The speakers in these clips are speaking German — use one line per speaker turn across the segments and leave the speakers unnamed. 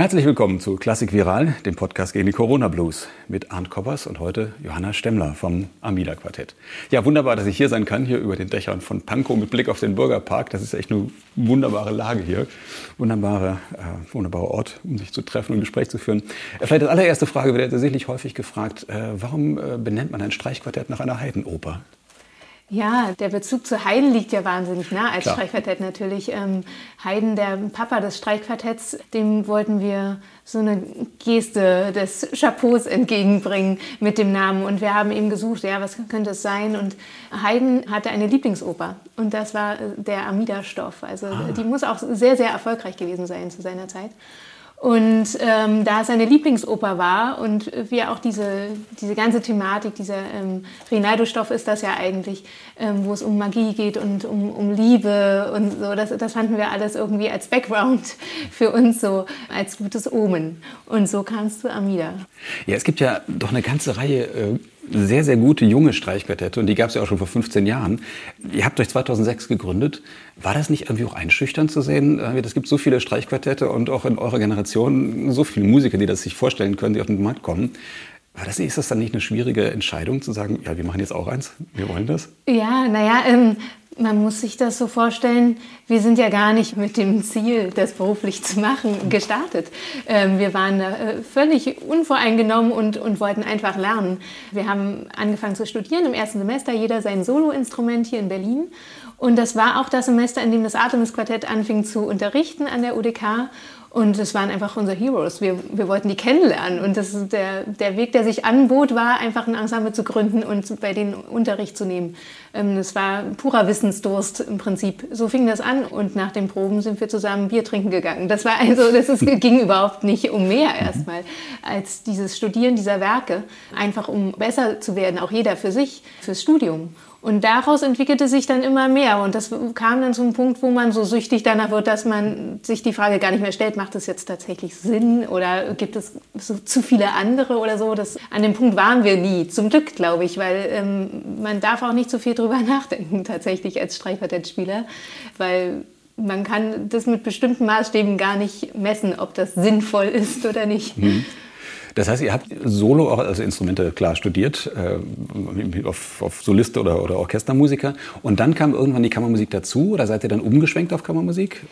Herzlich willkommen zu Klassik Viral, dem Podcast gegen die Corona Blues mit Arndt Koppers und heute Johanna Stemmler vom Amida Quartett. Ja, wunderbar, dass ich hier sein kann, hier über den Dächern von Pankow mit Blick auf den Bürgerpark. Das ist echt eine wunderbare Lage hier. Wunderbare, äh, wunderbarer Ort, um sich zu treffen und Gespräch zu führen. Äh, vielleicht als allererste Frage wird tatsächlich häufig gefragt, äh, warum äh, benennt man ein Streichquartett nach einer Heidenoper?
Ja, der Bezug zu Haydn liegt ja wahnsinnig nah als Klar. Streichquartett natürlich. Ähm, Haydn, der Papa des Streichquartetts, dem wollten wir so eine Geste des Chapeaus entgegenbringen mit dem Namen. Und wir haben eben gesucht, ja, was könnte es sein? Und Haydn hatte eine Lieblingsoper und das war äh, der Amida-Stoff. Also ah. die muss auch sehr, sehr erfolgreich gewesen sein zu seiner Zeit. Und ähm, da es seine Lieblingsoper war und wir auch diese, diese ganze Thematik, dieser ähm, Rinaldo-Stoff ist das ja eigentlich, ähm, wo es um Magie geht und um, um Liebe und so, das, das fanden wir alles irgendwie als Background für uns so, als gutes Omen. Und so kam es zu Amida.
Ja, es gibt ja doch eine ganze Reihe äh sehr, sehr gute junge Streichquartette und die gab es ja auch schon vor 15 Jahren. Ihr habt euch 2006 gegründet. War das nicht irgendwie auch einschüchternd zu sehen? Äh, es gibt so viele Streichquartette und auch in eurer Generation so viele Musiker, die das sich vorstellen können, die auf den Markt kommen. War das, ist das dann nicht eine schwierige Entscheidung zu sagen, ja, wir machen jetzt auch eins, wir wollen das?
Ja, naja, ähm, man muss sich das so vorstellen, wir sind ja gar nicht mit dem Ziel, das beruflich zu machen, gestartet. Ähm, wir waren äh, völlig unvoreingenommen und, und wollten einfach lernen. Wir haben angefangen zu studieren im ersten Semester, jeder sein Soloinstrument hier in Berlin. Und das war auch das Semester, in dem das Artemis Quartett anfing zu unterrichten an der UDK. Und es waren einfach unsere Heroes. Wir, wir wollten die kennenlernen. Und das der, der Weg, der sich anbot, war einfach ein Ensemble zu gründen und bei denen Unterricht zu nehmen. Ähm, das war purer Wissensdurst im Prinzip. So fing das an. Und nach den Proben sind wir zusammen Bier trinken gegangen. Das war also, das ist, ging überhaupt nicht um mehr erstmal als dieses Studieren dieser Werke. Einfach um besser zu werden, auch jeder für sich, fürs Studium. Und daraus entwickelte sich dann immer mehr. Und das kam dann zum Punkt, wo man so süchtig danach wird, dass man sich die Frage gar nicht mehr stellt, macht es jetzt tatsächlich Sinn oder gibt es so zu viele andere oder so. Das, an dem Punkt waren wir nie, zum Glück, glaube ich, weil ähm, man darf auch nicht so viel drüber nachdenken tatsächlich als Streichquartettspieler, weil man kann das mit bestimmten Maßstäben gar nicht messen, ob das sinnvoll ist oder nicht. Mhm.
Das heißt, ihr habt Solo, also Instrumente klar studiert, äh, auf, auf Soliste oder, oder Orchestermusiker. Und dann kam irgendwann die Kammermusik dazu oder seid ihr dann umgeschwenkt auf Kammermusik?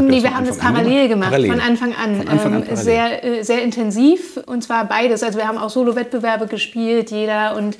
Nee, wir haben das parallel gemacht, parallel. von Anfang an. Von Anfang an ähm, sehr, äh, sehr intensiv und zwar beides. Also wir haben auch Solo-Wettbewerbe gespielt, jeder und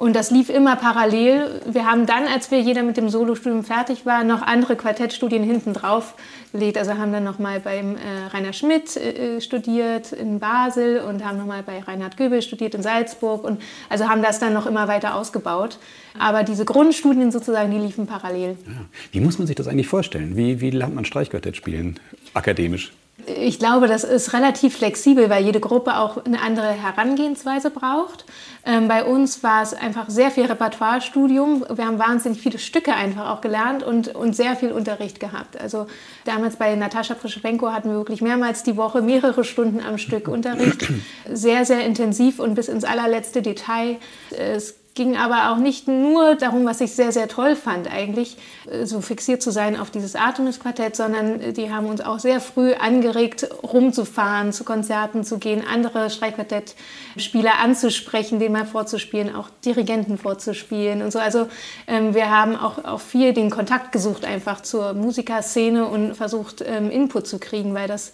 und das lief immer parallel. Wir haben dann, als wir jeder mit dem Solostudium fertig war, noch andere Quartettstudien hinten drauf gelegt. Also haben dann nochmal beim äh, Rainer Schmidt äh, studiert in Basel und haben nochmal bei Reinhard Göbel studiert in Salzburg. Und also haben das dann noch immer weiter ausgebaut. Aber diese Grundstudien sozusagen, die liefen parallel. Ja.
Wie muss man sich das eigentlich vorstellen? Wie, wie lernt man Streichquartett spielen, akademisch?
Ich glaube, das ist relativ flexibel, weil jede Gruppe auch eine andere Herangehensweise braucht. Ähm, bei uns war es einfach sehr viel Repertoirestudium. Wir haben wahnsinnig viele Stücke einfach auch gelernt und, und sehr viel Unterricht gehabt. Also damals bei Natascha Prischenko hatten wir wirklich mehrmals die Woche mehrere Stunden am Stück Unterricht. Sehr, sehr intensiv und bis ins allerletzte Detail. Es ging aber auch nicht nur darum, was ich sehr, sehr toll fand, eigentlich äh, so fixiert zu sein auf dieses Artemis-Quartett, sondern äh, die haben uns auch sehr früh angeregt, rumzufahren, zu Konzerten zu gehen, andere Streichquartett-Spieler anzusprechen, denen mal vorzuspielen, auch Dirigenten vorzuspielen und so. Also ähm, wir haben auch, auch viel den Kontakt gesucht einfach zur Musikerszene und versucht, ähm, Input zu kriegen, weil das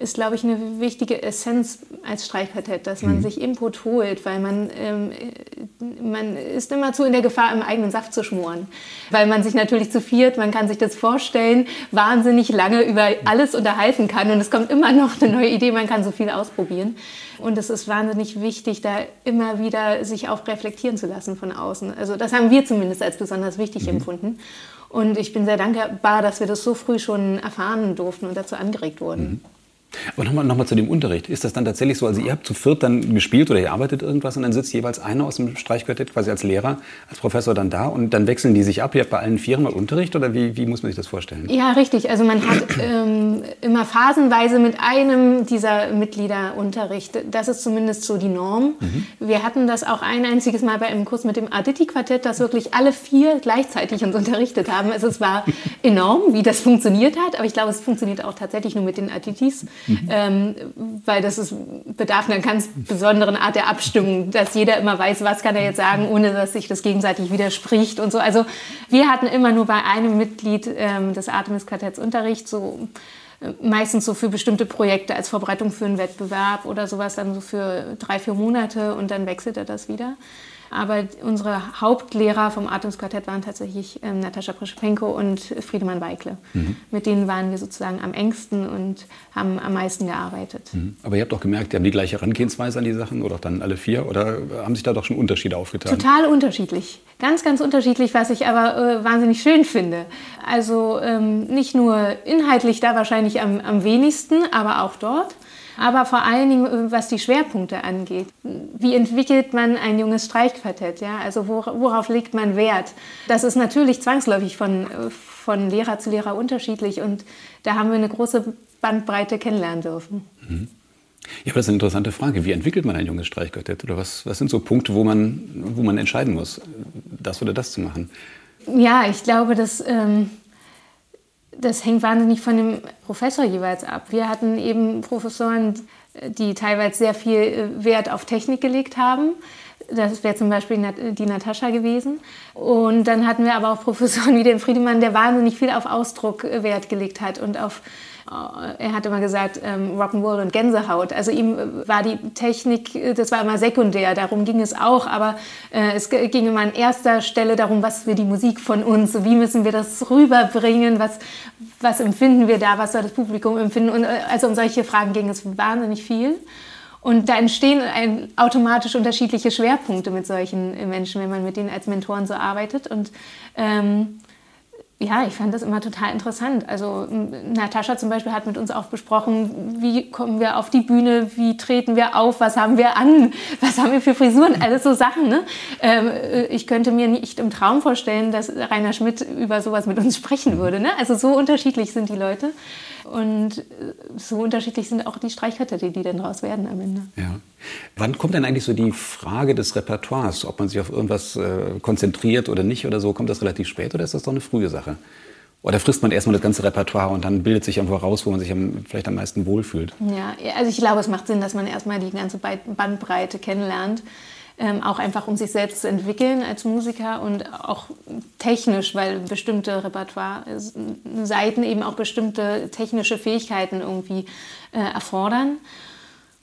ist, glaube ich, eine wichtige Essenz als Streichquartett, dass man mhm. sich Input holt, weil man, ähm, man ist immerzu in der Gefahr, im eigenen Saft zu schmoren. Weil man sich natürlich zu viert, man kann sich das vorstellen, wahnsinnig lange über alles unterhalten kann und es kommt immer noch eine neue Idee, man kann so viel ausprobieren. Und es ist wahnsinnig wichtig, da immer wieder sich auch reflektieren zu lassen von außen. Also das haben wir zumindest als besonders wichtig mhm. empfunden. Und ich bin sehr dankbar, dass wir das so früh schon erfahren durften und dazu angeregt wurden. Mhm.
Aber nochmal noch mal zu dem Unterricht. Ist das dann tatsächlich so, also ihr habt zu viert dann gespielt oder ihr arbeitet irgendwas und dann sitzt jeweils einer aus dem Streichquartett quasi als Lehrer, als Professor dann da und dann wechseln die sich ab? Ihr habt bei allen Vieren mal Unterricht oder wie, wie muss man sich das vorstellen?
Ja, richtig. Also man hat ähm, immer phasenweise mit einem dieser Mitglieder Unterricht. Das ist zumindest so die Norm. Mhm. Wir hatten das auch ein einziges Mal bei einem Kurs mit dem Aditi-Quartett, dass wirklich alle vier gleichzeitig uns unterrichtet haben. Also es war enorm, wie das funktioniert hat, aber ich glaube, es funktioniert auch tatsächlich nur mit den Aditis. Mhm. ähm, weil das ist, bedarf einer ganz besonderen Art der Abstimmung, dass jeder immer weiß, was kann er jetzt sagen, ohne dass sich das gegenseitig widerspricht und so. Also wir hatten immer nur bei einem Mitglied ähm, des Artemis-Quartetts Unterricht, so äh, meistens so für bestimmte Projekte als Vorbereitung für einen Wettbewerb oder sowas, dann so für drei, vier Monate und dann wechselte das wieder. Aber unsere Hauptlehrer vom Atemsquartett waren tatsächlich ähm, Natascha Prischpenko und Friedemann Weikle. Mhm. Mit denen waren wir sozusagen am engsten und haben am meisten gearbeitet.
Mhm. Aber ihr habt doch gemerkt, die haben die gleiche Herangehensweise an die Sachen oder dann alle vier? Oder haben sich da doch schon Unterschiede aufgetan?
Total unterschiedlich. Ganz, ganz unterschiedlich, was ich aber äh, wahnsinnig schön finde. Also ähm, nicht nur inhaltlich da wahrscheinlich am, am wenigsten, aber auch dort aber vor allen Dingen, äh, was die Schwerpunkte angeht. Wie entwickelt man ein junges Streichquartett? Ja? Also worauf legt man Wert? Das ist natürlich zwangsläufig von, äh, von Lehrer zu Lehrer unterschiedlich und da haben wir eine große Bandbreite kennenlernen dürfen.
Mhm. Ja, aber das ist eine interessante Frage. Wie entwickelt man ein junges Streichquartett? Oder was, was sind so Punkte, wo man, wo man entscheiden muss, das oder das zu machen?
Ja, ich glaube, dass ähm, das hängt wahnsinnig von dem Professor jeweils ab. Wir hatten eben Professoren, die teilweise sehr viel äh, Wert auf Technik gelegt haben. Das wäre zum Beispiel die Natascha gewesen. Und dann hatten wir aber auch Professoren wie den Friedemann, der wahnsinnig viel auf Ausdruck äh, Wert gelegt hat und auf er hat immer gesagt, ähm, Rock'n'Roll und Gänsehaut. Also ihm äh, war die Technik, äh, das war immer sekundär, darum ging es auch, aber äh, es ging immer an erster Stelle darum, was will die Musik von uns, wie müssen wir das rüberbringen, was, was empfinden wir da, was soll das Publikum empfinden. Und also um solche Fragen ging es wahnsinnig viel. Und da entstehen ein, automatisch unterschiedliche Schwerpunkte mit solchen Menschen, wenn man mit denen als Mentoren so arbeitet. Und ähm, ja, ich fand das immer total interessant. Also Natascha zum Beispiel hat mit uns auch besprochen, wie kommen wir auf die Bühne, wie treten wir auf, was haben wir an, was haben wir für Frisuren, alles so Sachen. Ne? Ähm, äh, ich könnte mir nicht im Traum vorstellen, dass Rainer Schmidt über sowas mit uns sprechen würde. Ne? Also so unterschiedlich sind die Leute. Und äh, so unterschiedlich sind auch die Streichquartette, die dann daraus werden am Ende.
Ja. Wann kommt denn eigentlich so die Frage des Repertoires, ob man sich auf irgendwas äh, konzentriert oder nicht oder so? Kommt das relativ spät oder ist das doch eine frühe Sache? Oder frisst man erstmal das ganze Repertoire und dann bildet sich irgendwo raus, wo man sich am, vielleicht am meisten wohlfühlt?
Ja, also ich glaube, es macht Sinn, dass man erstmal die ganze Bandbreite kennenlernt ähm, auch einfach um sich selbst zu entwickeln als Musiker und auch technisch, weil bestimmte Repertoire-Seiten eben auch bestimmte technische Fähigkeiten irgendwie äh, erfordern.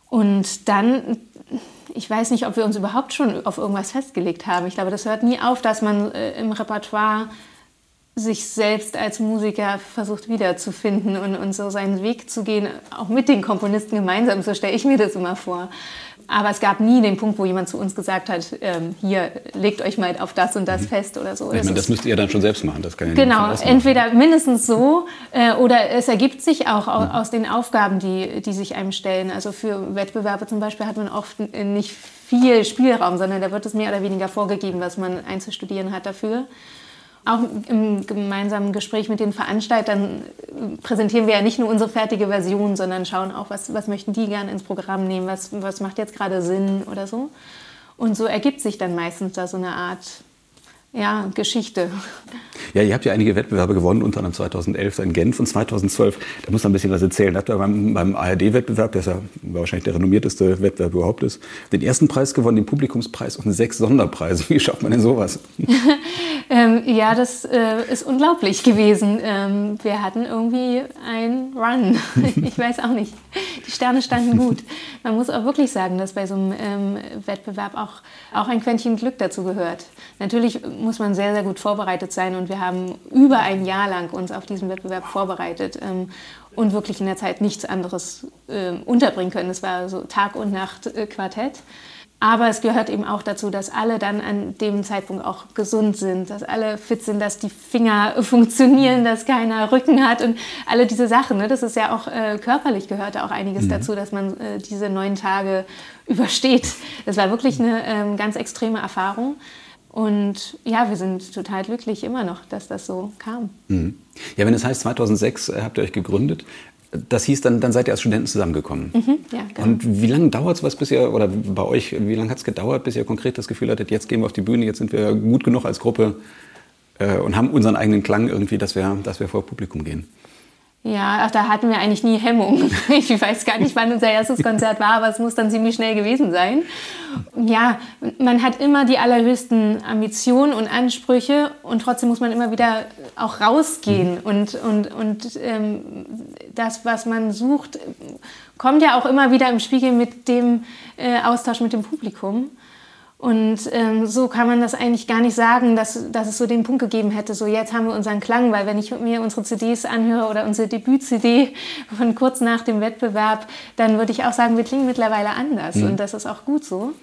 Und dann, ich weiß nicht, ob wir uns überhaupt schon auf irgendwas festgelegt haben. Ich glaube, das hört nie auf, dass man äh, im Repertoire sich selbst als Musiker versucht wiederzufinden und, und so seinen Weg zu gehen, auch mit den Komponisten gemeinsam, so stelle ich mir das immer vor. Aber es gab nie den Punkt, wo jemand zu uns gesagt hat, ähm, hier, legt euch mal auf das und das mhm. fest oder so.
Ich meine, das müsst ihr dann schon selbst machen. Das
kann ja genau, entweder mindestens so äh, oder es ergibt sich auch mhm. aus den Aufgaben, die, die sich einem stellen. Also für Wettbewerbe zum Beispiel hat man oft nicht viel Spielraum, sondern da wird es mehr oder weniger vorgegeben, was man einzustudieren hat dafür auch im gemeinsamen Gespräch mit den Veranstaltern präsentieren wir ja nicht nur unsere fertige Version, sondern schauen auch, was, was möchten die gerne ins Programm nehmen, was, was macht jetzt gerade Sinn oder so. Und so ergibt sich dann meistens da so eine Art ja, Geschichte.
Ja, ihr habt ja einige Wettbewerbe gewonnen, unter anderem 2011 in Genf und 2012. Da muss man ein bisschen was erzählen. Da habt ihr beim, beim ARD-Wettbewerb, der ja wahrscheinlich der renommierteste Wettbewerb überhaupt ist, den ersten Preis gewonnen, den Publikumspreis und sechs Sonderpreise. Wie schafft man denn sowas?
ähm, ja, das äh, ist unglaublich gewesen. Ähm, wir hatten irgendwie einen Run. ich weiß auch nicht. Die Sterne standen gut. Man muss auch wirklich sagen, dass bei so einem ähm, Wettbewerb auch, auch ein Quäntchen Glück dazu gehört. Natürlich muss man sehr, sehr gut vorbereitet sein und wir haben über ein Jahr lang uns auf diesen Wettbewerb vorbereitet ähm, und wirklich in der Zeit nichts anderes äh, unterbringen können. Es war so Tag und Nacht äh, Quartett. Aber es gehört eben auch dazu, dass alle dann an dem Zeitpunkt auch gesund sind, dass alle fit sind, dass die Finger funktionieren, dass keiner Rücken hat und alle diese Sachen. Ne? Das ist ja auch äh, körperlich gehört da auch einiges mhm. dazu, dass man äh, diese neun Tage übersteht. Das war wirklich eine ähm, ganz extreme Erfahrung. Und ja, wir sind total glücklich immer noch, dass das so kam.
Mhm. Ja, wenn es heißt, 2006 äh, habt ihr euch gegründet, das hieß dann, dann seid ihr als Studenten zusammengekommen. Mhm, ja, genau. Und wie lange dauert es was, bis ihr, oder bei euch, wie lange hat es gedauert, bis ihr konkret das Gefühl hattet, jetzt gehen wir auf die Bühne, jetzt sind wir gut genug als Gruppe äh, und haben unseren eigenen Klang irgendwie, dass wir, dass wir vor Publikum gehen?
Ja, ach, da hatten wir eigentlich nie Hemmung. Ich weiß gar nicht, wann unser erstes Konzert war, aber es muss dann ziemlich schnell gewesen sein. Ja, man hat immer die allerhöchsten Ambitionen und Ansprüche und trotzdem muss man immer wieder auch rausgehen. Mhm. Und, und, und ähm, das, was man sucht, kommt ja auch immer wieder im Spiegel mit dem äh, Austausch mit dem Publikum. Und ähm, so kann man das eigentlich gar nicht sagen, dass, dass es so den Punkt gegeben hätte, so jetzt haben wir unseren Klang, weil wenn ich mir unsere CDs anhöre oder unsere Debüt-CD von kurz nach dem Wettbewerb, dann würde ich auch sagen, wir klingen mittlerweile anders mhm. und das ist auch gut so.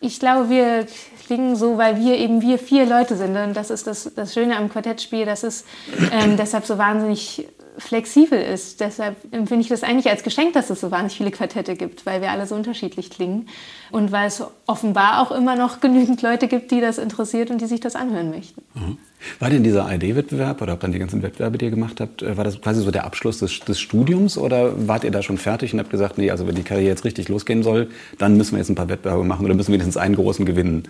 Ich glaube, wir klingen so, weil wir eben wir vier Leute sind und das ist das, das Schöne am Quartettspiel, dass es ähm, deshalb so wahnsinnig flexibel ist. Deshalb empfinde ich das eigentlich als Geschenk, dass es so wahnsinnig viele Quartette gibt, weil wir alle so unterschiedlich klingen. Und weil es offenbar auch immer noch genügend Leute gibt, die das interessiert und die sich das anhören möchten.
Mhm. War denn dieser ARD-Wettbewerb oder habt dann die ganzen Wettbewerbe, die ihr gemacht habt, äh, war das quasi so der Abschluss des, des, Studiums oder wart ihr da schon fertig und habt gesagt, nee, also wenn die Karriere jetzt richtig losgehen soll, dann müssen wir jetzt ein paar Wettbewerbe machen oder müssen wir wenigstens einen großen gewinnen?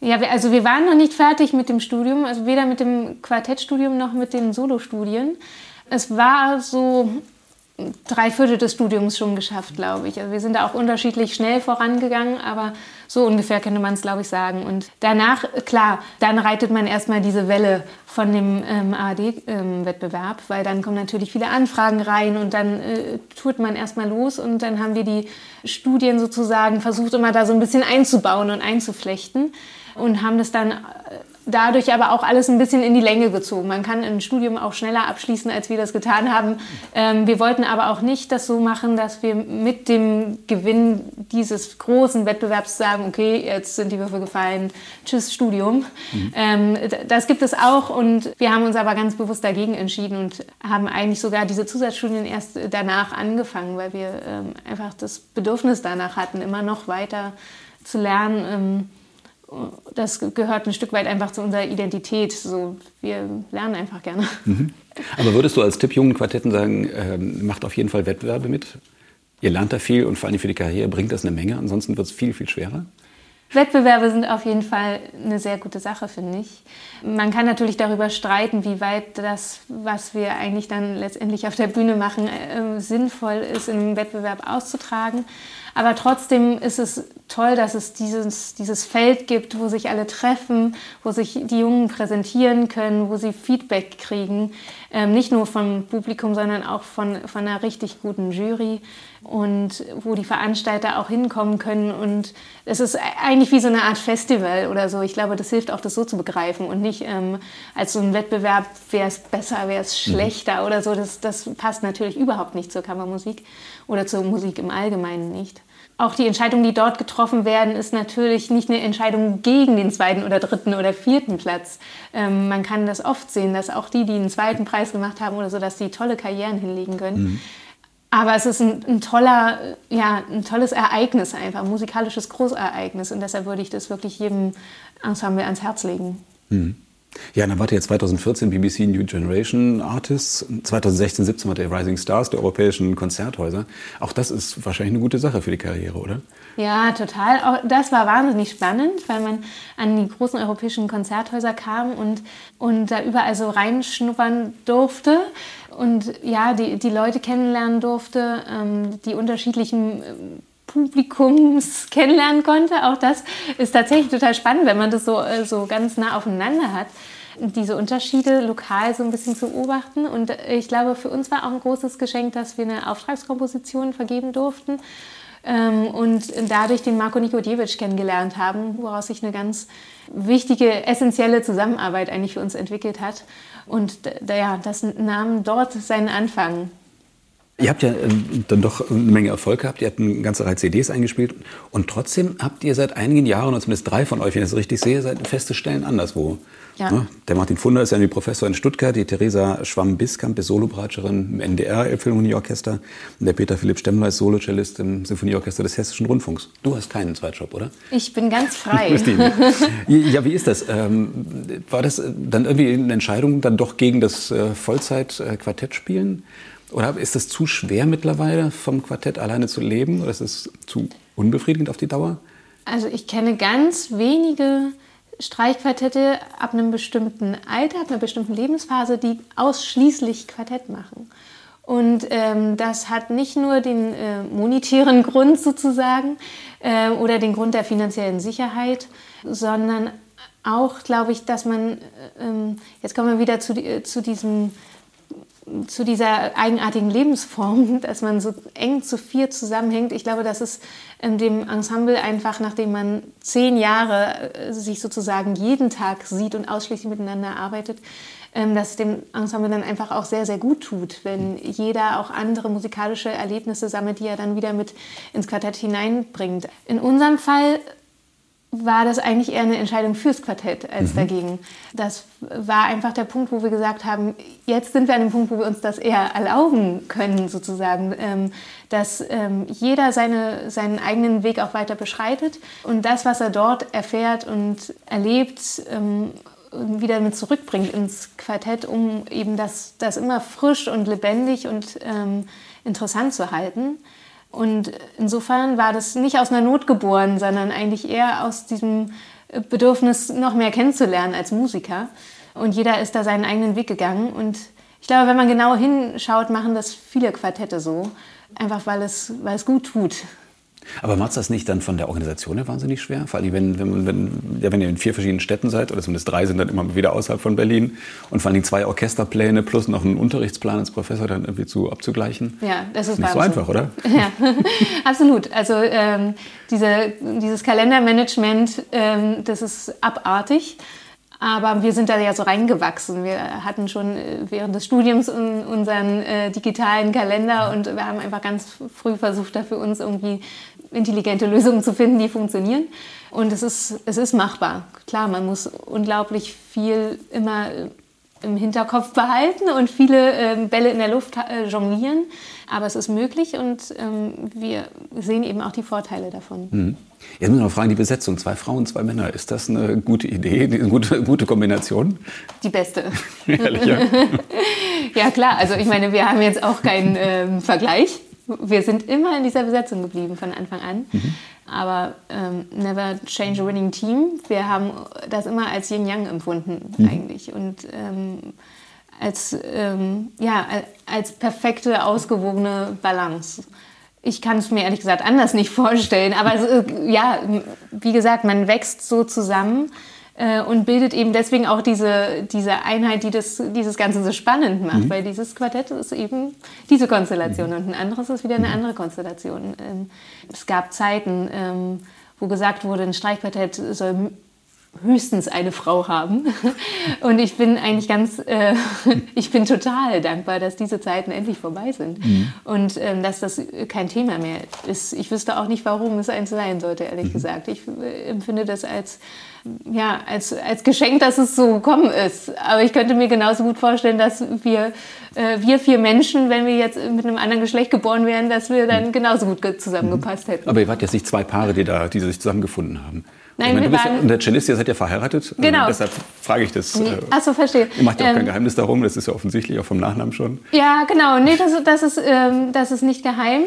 Ja, also wir waren noch nicht fertig mit dem Studium, also weder mit dem Quartettstudium noch mit den Solostudien. Es war so drei Viertel des Studiums schon geschafft, glaube ich. Also wir sind da auch unterschiedlich schnell vorangegangen, aber so ungefähr könnte man es, glaube ich, sagen. Und danach, klar, dann reitet man erstmal diese Welle von dem ähm, ARD-Wettbewerb, ähm, weil dann kommen natürlich viele Anfragen rein und dann äh, tut man erstmal los und dann haben wir die Studien sozusagen versucht, immer da so ein bisschen einzubauen und einzuflechten und haben das dann dadurch aber auch alles ein bisschen in die Länge gezogen. Man kann ein Studium auch schneller abschließen, als wir das getan haben. Ähm, wir wollten aber auch nicht das so machen, dass wir mit dem Gewinn dieses großen Wettbewerbs sagen, okay, jetzt sind die Würfel gefallen, tschüss Studium. Mhm. Ähm, das gibt es auch und wir haben uns aber ganz bewusst dagegen entschieden und haben eigentlich sogar diese Zusatzstudien erst danach angefangen, weil wir ähm, einfach das Bedürfnis danach hatten, immer noch weiter zu lernen ähm, das gehört ein Stück weit einfach zu unserer Identität. So, wir lernen einfach gerne. Mhm.
Aber würdest du als Tipp jungen Quartetten sagen, ähm, macht auf jeden Fall Wettbewerbe mit? Ihr lernt da viel und vor allem für die Karriere bringt das eine Menge. Ansonsten wird es viel, viel schwerer.
Wettbewerbe sind auf jeden Fall eine sehr gute Sache, finde ich. Man kann natürlich darüber streiten, wie weit das, was wir eigentlich dann letztendlich auf der Bühne machen, äh, sinnvoll ist, im Wettbewerb auszutragen. Aber trotzdem ist es toll, dass es dieses, dieses Feld gibt, wo sich alle treffen, wo sich die Jungen präsentieren können, wo sie Feedback kriegen. Ähm, nicht nur vom Publikum, sondern auch von, von einer richtig guten Jury und wo die Veranstalter auch hinkommen können. Und es ist eigentlich wie so eine Art Festival oder so. Ich glaube, das hilft auch, das so zu begreifen und nicht ähm, als so ein Wettbewerb, wer ist besser, wer ist mhm. schlechter mhm. oder so. Das, das passt natürlich überhaupt nicht zur Kammermusik oder zur Musik im Allgemeinen nicht auch die Entscheidungen, die dort getroffen werden, ist natürlich nicht eine Entscheidung gegen den zweiten oder dritten oder vierten Platz. Ähm, man kann das oft sehen, dass auch die, die einen zweiten Preis gemacht haben oder so, dass die tolle Karrieren hinlegen können. Mhm. Aber es ist ein, ein, toller, ja, ein tolles Ereignis einfach, ein musikalisches Großereignis. Und deshalb würde ich das wirklich jedem Ensemble ans Herz legen.
Mhm. Ja, dann wart ihr 2014 BBC New Generation Artists. 2016, 17 wart ihr Rising Stars der europäischen Konzerthäuser. Auch das ist wahrscheinlich eine gute Sache für die Karriere, oder?
Ja, total. Auch das war wahnsinnig spannend, weil man an die großen europäischen Konzerthäuser kam und, und da überall so reinschnuppern durfte und ja, die, die Leute kennenlernen durfte, ähm, die unterschiedlichen Publikums kennenlernen konnte. Auch das ist tatsächlich total spannend, wenn man das so, äh, so ganz nah aufeinander hat, diese Unterschiede lokal so ein bisschen zu beobachten. Und ich glaube, für uns war auch ein großes Geschenk, dass wir eine Auftragskomposition vergeben durften ähm, und dadurch den Marko Nikodiewicz kennengelernt haben, woraus sich eine ganz wichtige, essentielle Zusammenarbeit eigentlich für uns entwickelt hat. Und ja, das nahm dort seinen Anfang.
Ihr habt ja ähm, dann doch eine Menge Erfolg gehabt. Ihr habt eine ganze Reihe CDs eingespielt. Und trotzdem habt ihr seit einigen Jahren, oder zumindest drei von euch, wenn ich das richtig sehe, seid feste Stellen anderswo. Ja. Ne? Der Martin Funder ist ja ein Professor in Stuttgart. Die Theresa Schwamm-Biskamp ist Solobratscherin im NDR-Philharmonieorchester. Und der Peter Philipp Stemmler ist Solocellist im Sinfonieorchester des Hessischen Rundfunks. Du hast keinen Zweitjob, oder?
Ich bin ganz frei.
ja, wie ist das? Ähm, war das dann irgendwie eine Entscheidung, dann doch gegen das äh, Vollzeit-Quartett spielen? Oder ist das zu schwer mittlerweile, vom Quartett alleine zu leben? Oder ist es zu unbefriedigend auf die Dauer?
Also ich kenne ganz wenige Streichquartette ab einem bestimmten Alter, ab einer bestimmten Lebensphase, die ausschließlich Quartett machen. Und ähm, das hat nicht nur den äh, monetären Grund sozusagen äh, oder den Grund der finanziellen Sicherheit, sondern auch, glaube ich, dass man, ähm, jetzt kommen wir wieder zu, äh, zu diesem zu dieser eigenartigen Lebensform, dass man so eng zu vier zusammenhängt. Ich glaube, dass es in dem Ensemble einfach, nachdem man zehn Jahre äh, sich sozusagen jeden Tag sieht und ausschließlich miteinander arbeitet, ähm, dass es dem Ensemble dann einfach auch sehr, sehr gut tut, wenn jeder auch andere musikalische Erlebnisse sammelt, die er dann wieder mit ins Quartett hineinbringt. In unserem Fall war das eigentlich eher eine Entscheidung fürs Quartett als mhm. dagegen. Das war einfach der Punkt, wo wir gesagt haben, jetzt sind wir an dem Punkt, wo wir uns das eher erlauben können, sozusagen, ähm, dass ähm, jeder seine, seinen eigenen Weg auch weiter beschreitet und das, was er dort erfährt und erlebt, ähm, wieder mit zurückbringt ins Quartett, um eben das, das immer frisch und lebendig und ähm, interessant zu halten. Und insofern war das nicht aus einer Not geboren, sondern eigentlich eher aus diesem Bedürfnis, noch mehr kennenzulernen als Musiker. Und jeder ist da seinen eigenen Weg gegangen. Und ich glaube, wenn man genau hinschaut, machen das viele Quartette so. Einfach weil es, weil es gut tut.
Aber macht das nicht dann von der Organisation her wahnsinnig schwer? Vor allem, wenn, wenn, wenn, ja, wenn ihr in vier verschiedenen Städten seid, oder zumindest drei sind dann immer wieder außerhalb von Berlin, und vor allem zwei Orchesterpläne plus noch einen Unterrichtsplan als Professor dann irgendwie zu abzugleichen.
Ja, das ist
nicht so einfach, oder?
Ja, absolut. Also ähm, diese, dieses Kalendermanagement, ähm, das ist abartig. Aber wir sind da ja so reingewachsen. Wir hatten schon äh, während des Studiums unseren äh, digitalen Kalender und wir haben einfach ganz früh versucht, da für uns irgendwie intelligente Lösungen zu finden, die funktionieren. Und es ist, es ist machbar. Klar, man muss unglaublich viel immer im Hinterkopf behalten und viele äh, Bälle in der Luft äh, jonglieren. Aber es ist möglich und ähm, wir sehen eben auch die Vorteile davon.
Mhm. Jetzt müssen wir noch fragen, die Besetzung, zwei Frauen, zwei Männer, ist das eine gute Idee, eine gute, gute Kombination?
Die beste. Ehrlich, ja. ja klar, also ich meine, wir haben jetzt auch keinen ähm, Vergleich. Wir sind immer in dieser Besetzung geblieben von Anfang an. Mhm. Aber ähm, never change a winning team. Wir haben das immer als Yin-Yang empfunden mhm. eigentlich. Und ähm, als, ähm, ja, als perfekte, ausgewogene Balance. Ich kann es mir ehrlich gesagt anders nicht vorstellen. Aber äh, ja, wie gesagt, man wächst so zusammen äh, und bildet eben deswegen auch diese, diese Einheit, die das, dieses Ganze so spannend macht. Mhm. Weil dieses Quartett ist eben diese Konstellation mhm. und ein anderes ist wieder eine mhm. andere Konstellation. Ähm, es gab Zeiten, ähm, wo gesagt wurde, ein Streichquartett soll höchstens eine Frau haben. Und ich bin eigentlich ganz, äh, ich bin total dankbar, dass diese Zeiten endlich vorbei sind mhm. und ähm, dass das kein Thema mehr ist. Ich wüsste auch nicht, warum es eins sein sollte, ehrlich mhm. gesagt. Ich äh, empfinde das als ja, als, als Geschenk, dass es so gekommen ist. Aber ich könnte mir genauso gut vorstellen, dass wir, äh, wir vier Menschen, wenn wir jetzt mit einem anderen Geschlecht geboren wären, dass wir dann mhm. genauso gut zusammengepasst hätten.
Aber ihr wart jetzt nicht zwei Paare, die, da, die sich zusammengefunden haben.
Nein, meine,
wir waren, ja, und der Cellist, ihr seid ja verheiratet.
Ähm, genau.
Äh, deshalb frage ich das.
Nee. Achso, verstehe.
Ihr macht ja auch ähm, kein Geheimnis darum, das ist ja offensichtlich auch vom Nachnamen schon.
Ja, genau. Nee, das, das, ist, ähm, das ist nicht geheim.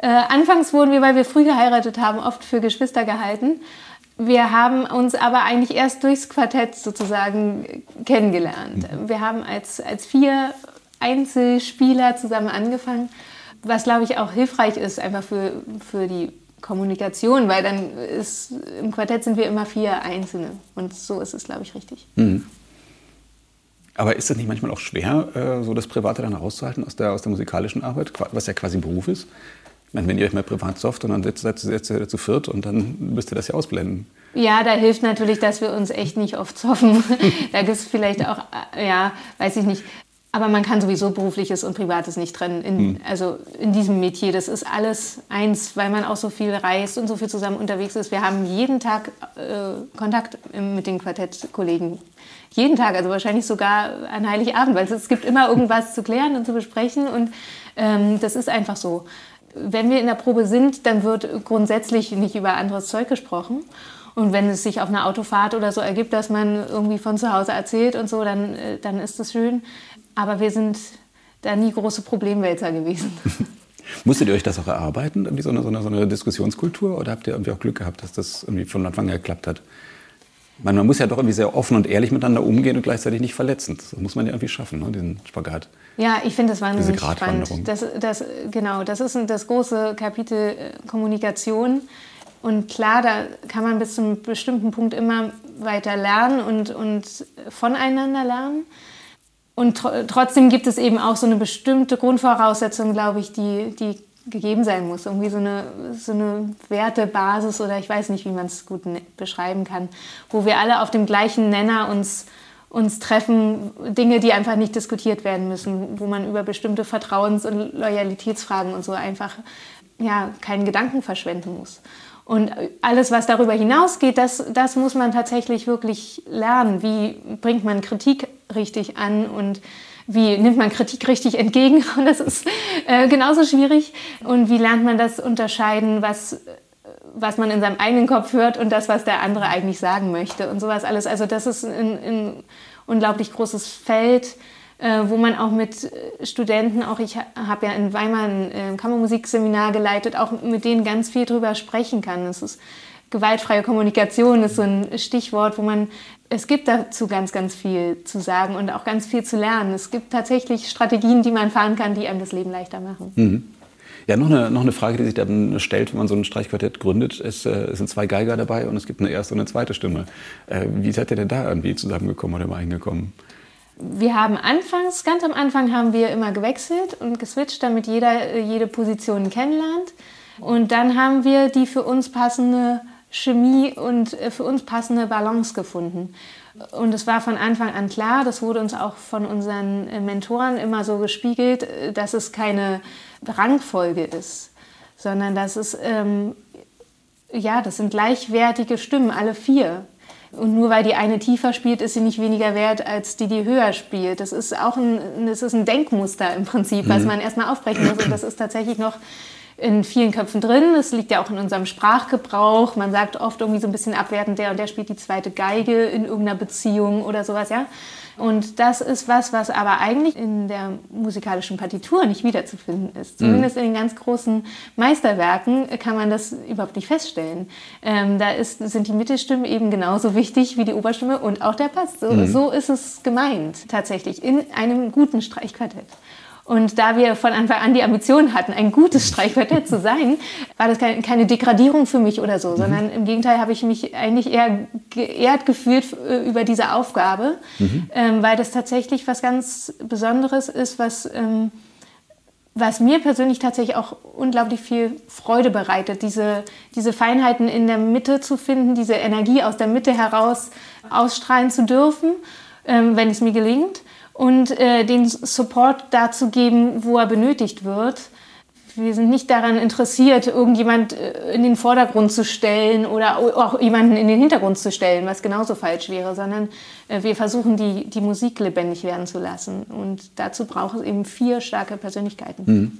Äh, anfangs wurden wir, weil wir früh geheiratet haben, oft für Geschwister gehalten. Wir haben uns aber eigentlich erst durchs Quartett sozusagen kennengelernt. Mhm. Wir haben als, als vier Einzelspieler zusammen angefangen, was glaube ich auch hilfreich ist, einfach für, für die Kommunikation, weil dann ist im Quartett sind wir immer vier Einzelne und so ist es, glaube ich, richtig. Mhm.
Aber ist das nicht manchmal auch schwer, äh, so das Private dann rauszuhalten aus der, aus der musikalischen Arbeit, was ja quasi Beruf ist? Ich meine, wenn ihr euch mal privat sofft und dann sitzt ihr zu viert und dann müsst ihr das ja ausblenden.
Ja, da hilft natürlich, dass wir uns echt nicht oft zoffen. da gibt es vielleicht auch, äh, ja, weiß ich nicht, aber man kann sowieso berufliches und privates nicht trennen. In, mhm. Also in diesem Metier, das ist alles eins, weil man auch so viel reist und so viel zusammen unterwegs ist. Wir haben jeden Tag äh, Kontakt mit den Quartettkollegen. Jeden Tag, also wahrscheinlich sogar an Heiligabend, weil es gibt immer irgendwas zu klären und zu besprechen und ähm, das ist einfach so. Wenn wir in der Probe sind, dann wird grundsätzlich nicht über anderes Zeug gesprochen. Und wenn es sich auf einer Autofahrt oder so ergibt, dass man irgendwie von zu Hause erzählt und so, dann, äh, dann ist das schön. Aber wir sind da nie große Problemwälzer gewesen.
Musstet ihr euch das auch erarbeiten, irgendwie so eine, so, eine, so eine, Diskussionskultur? Oder habt ihr irgendwie auch Glück gehabt, dass das irgendwie von Anfang an geklappt hat? Man, man muss ja doch irgendwie sehr offen und ehrlich miteinander umgehen und gleichzeitig nicht verletzend. Das muss man ja irgendwie schaffen, ne, diesen Spagat.
Ja, ich finde das wahnsinnig spannend. Das, das, genau, das ist das große Kapitel äh, Kommunikation. Und klar, da kann man bis zu einem bestimmten Punkt immer weiter lernen und, und voneinander lernen. Und tr trotzdem gibt es eben auch so eine bestimmte Grundvoraussetzung, glaube ich, die, die gegeben sein muss. Irgendwie so eine, so eine Wertebasis oder ich weiß nicht, wie man es gut ne-, beschreiben kann, wo wir alle auf dem gleichen Nenner uns, uns treffen, Dinge, die einfach nicht diskutiert werden müssen, wo man über bestimmte Vertrauens- und Loyalitätsfragen und so einfach ja, keinen Gedanken verschwenden muss. Und alles, was darüber hinausgeht, das, das muss man tatsächlich wirklich lernen. Wie bringt man Kritik richtig an und wie nimmt man Kritik richtig entgegen? Und das ist äh, genauso schwierig. Und wie lernt man das unterscheiden, was, was man in seinem eigenen Kopf hört und das, was der andere eigentlich sagen möchte und sowas alles. Also das ist ein, ein unglaublich großes Feld, äh, wo man auch mit Studenten, auch ich habe ja in Weimar ein äh, Kammermusikseminar geleitet, auch mit denen ganz viel drüber sprechen kann. Es ist gewaltfreie Kommunikation ist so ein Stichwort, wo man es gibt dazu ganz, ganz viel zu sagen und auch ganz viel zu lernen. Es gibt tatsächlich Strategien, die man fahren kann, die einem das Leben leichter machen.
Mhm. Ja, noch eine, noch eine Frage, die sich dann stellt, wenn man so ein Streichquartett gründet. Es, äh, es sind zwei Geiger dabei und es gibt eine erste und eine zweite Stimme. Äh, wie seid ihr denn da irgendwie zusammengekommen oder übereingekommen?
Wir haben anfangs, ganz am Anfang haben wir immer gewechselt und geswitcht, damit jeder äh, jede Position kennenlernt. Und dann haben wir die für uns passende Chemie und äh, für uns passende Balance gefunden. Und es war von Anfang an klar, das wurde uns auch von unseren äh, Mentoren immer so gespiegelt, dass es keine Rangfolge ist, sondern dass es, ähm, ja, das sind gleichwertige Stimmen, alle vier. Und nur weil die eine tiefer spielt, ist sie nicht weniger wert als die, die höher spielt. Das ist auch ein, das ist ein Denkmuster im Prinzip, was mhm. man erstmal aufbrechen muss. Und das ist tatsächlich noch in vielen Köpfen drin. Das liegt ja auch in unserem Sprachgebrauch. Man sagt oft irgendwie so ein bisschen abwertend, der und der spielt die zweite Geige in irgendeiner Beziehung oder sowas, ja. Und das ist was, was aber eigentlich in der musikalischen Partitur nicht wiederzufinden ist. Mhm. Zumindest in den ganz großen Meisterwerken kann man das überhaupt nicht feststellen. Ähm, da ist, sind die Mittelstimmen eben genauso wichtig wie die Oberstimme und auch der Pass. So, mhm. so ist es gemeint, tatsächlich, in einem guten Streichquartett. Und da wir von Anfang an die Ambition hatten, ein gutes Streichquartett zu sein, war das keine Degradierung für mich oder so, mhm. sondern im Gegenteil habe ich mich eigentlich eher geehrt gefühlt äh, über diese Aufgabe, mhm. ähm, weil das tatsächlich was ganz Besonderes ist, was, ähm, was mir persönlich tatsächlich auch unglaublich viel Freude bereitet, diese, diese Feinheiten in der Mitte zu finden, diese Energie aus der Mitte heraus ausstrahlen zu dürfen, ähm, wenn es mir gelingt und äh, den Support dazu geben, wo er benötigt wird. Wir sind nicht daran interessiert, irgendjemand äh, in den Vordergrund zu stellen oder auch jemanden in den Hintergrund zu stellen, was genauso falsch wäre, sondern äh, wir versuchen, die, die Musik lebendig werden zu lassen. Und dazu braucht es eben vier starke Persönlichkeiten.
Mhm.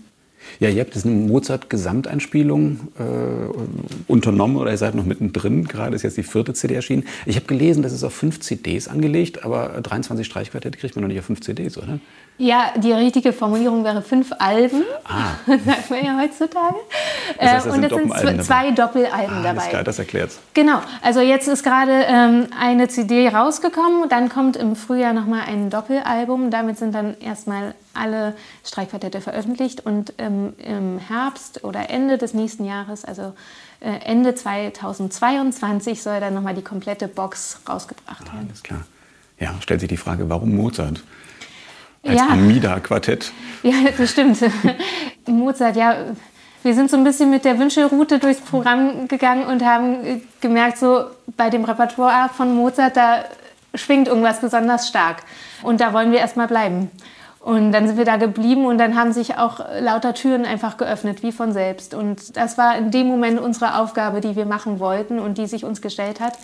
Ja, ihr habt jetzt eine Mozart-Gesamteinspielung äh, unternommen oder ihr seid noch mittendrin. Gerade ist jetzt die vierte CD erschienen. Ich habe gelesen, das ist auf fünf CDs angelegt, aber 23 Streichquartette kriegt man noch nicht auf fünf CDs, oder?
Ja, die richtige Formulierung wäre fünf Alben, ah. sagt man ja heutzutage.
Das heißt, das äh, und es sind
dabei. zwei Doppelalben ah, dabei.
Klar, das erklärt's.
Genau, also jetzt ist gerade ähm, eine CD rausgekommen, dann kommt im Frühjahr nochmal ein Doppelalbum. Damit sind dann erstmal alle Streichquartette veröffentlicht und ähm, im Herbst oder Ende des nächsten Jahres, also äh, Ende 2022, soll dann nochmal die komplette Box rausgebracht werden.
alles klar. Ja, stellt sich die Frage, warum Mozart? als ja. Amida-Quartett.
Ja, das stimmt. Mozart, ja, wir sind so ein bisschen mit der Wünschelroute durchs Programm gegangen und haben gemerkt, so bei dem Repertoire von Mozart, da schwingt irgendwas besonders stark. Und da wollen wir erstmal bleiben. Und dann sind wir da geblieben und dann haben sich auch lauter Türen einfach geöffnet, wie von selbst. Und das war in dem Moment unsere Aufgabe, die wir machen wollten und die sich uns gestellt hat.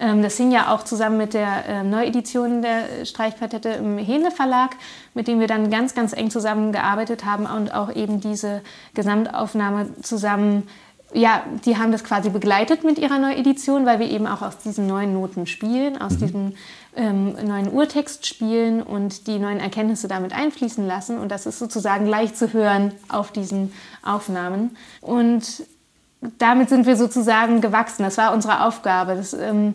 Ähm, das hing ja auch zusammen mit der ähm, Neuedition der Streichquartette im Hähne Verlag, mit dem wir dann ganz, ganz eng zusammengearbeitet haben und auch eben diese Gesamtaufnahme zusammen ja, die haben das quasi begleitet mit ihrer Neuedition, weil wir eben auch aus diesen neuen Noten spielen, aus mhm. diesem ähm, neuen Urtext spielen und die neuen Erkenntnisse damit einfließen lassen. Und das ist sozusagen leicht zu hören auf diesen Aufnahmen. Und damit sind wir sozusagen gewachsen. Das war unsere Aufgabe. Das, ähm,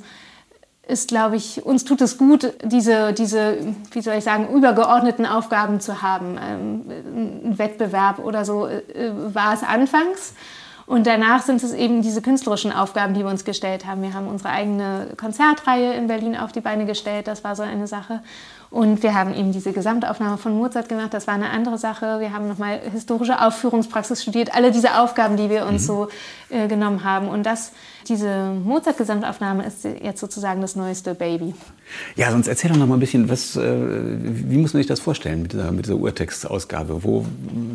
ist, glaube ich, uns tut es gut, diese, diese, wie soll ich sagen, übergeordneten Aufgaben zu haben. Ähm, ein Wettbewerb oder so äh, war es anfangs. Und danach sind es eben diese künstlerischen Aufgaben, die wir uns gestellt haben. Wir haben unsere eigene Konzertreihe in Berlin auf die Beine gestellt. Das war so eine Sache. Und wir haben eben diese Gesamtaufnahme von Mozart gemacht. Das war eine andere Sache. Wir haben nochmal historische Aufführungspraxis studiert. Alle diese Aufgaben, die wir uns mhm. so äh, genommen haben. Und das, diese Mozart-Gesamtaufnahme ist jetzt sozusagen das neueste Baby.
Ja, sonst erzähl doch noch mal ein bisschen, was, äh, wie muss man sich das vorstellen mit dieser, mit dieser Urtextausgabe? Wo,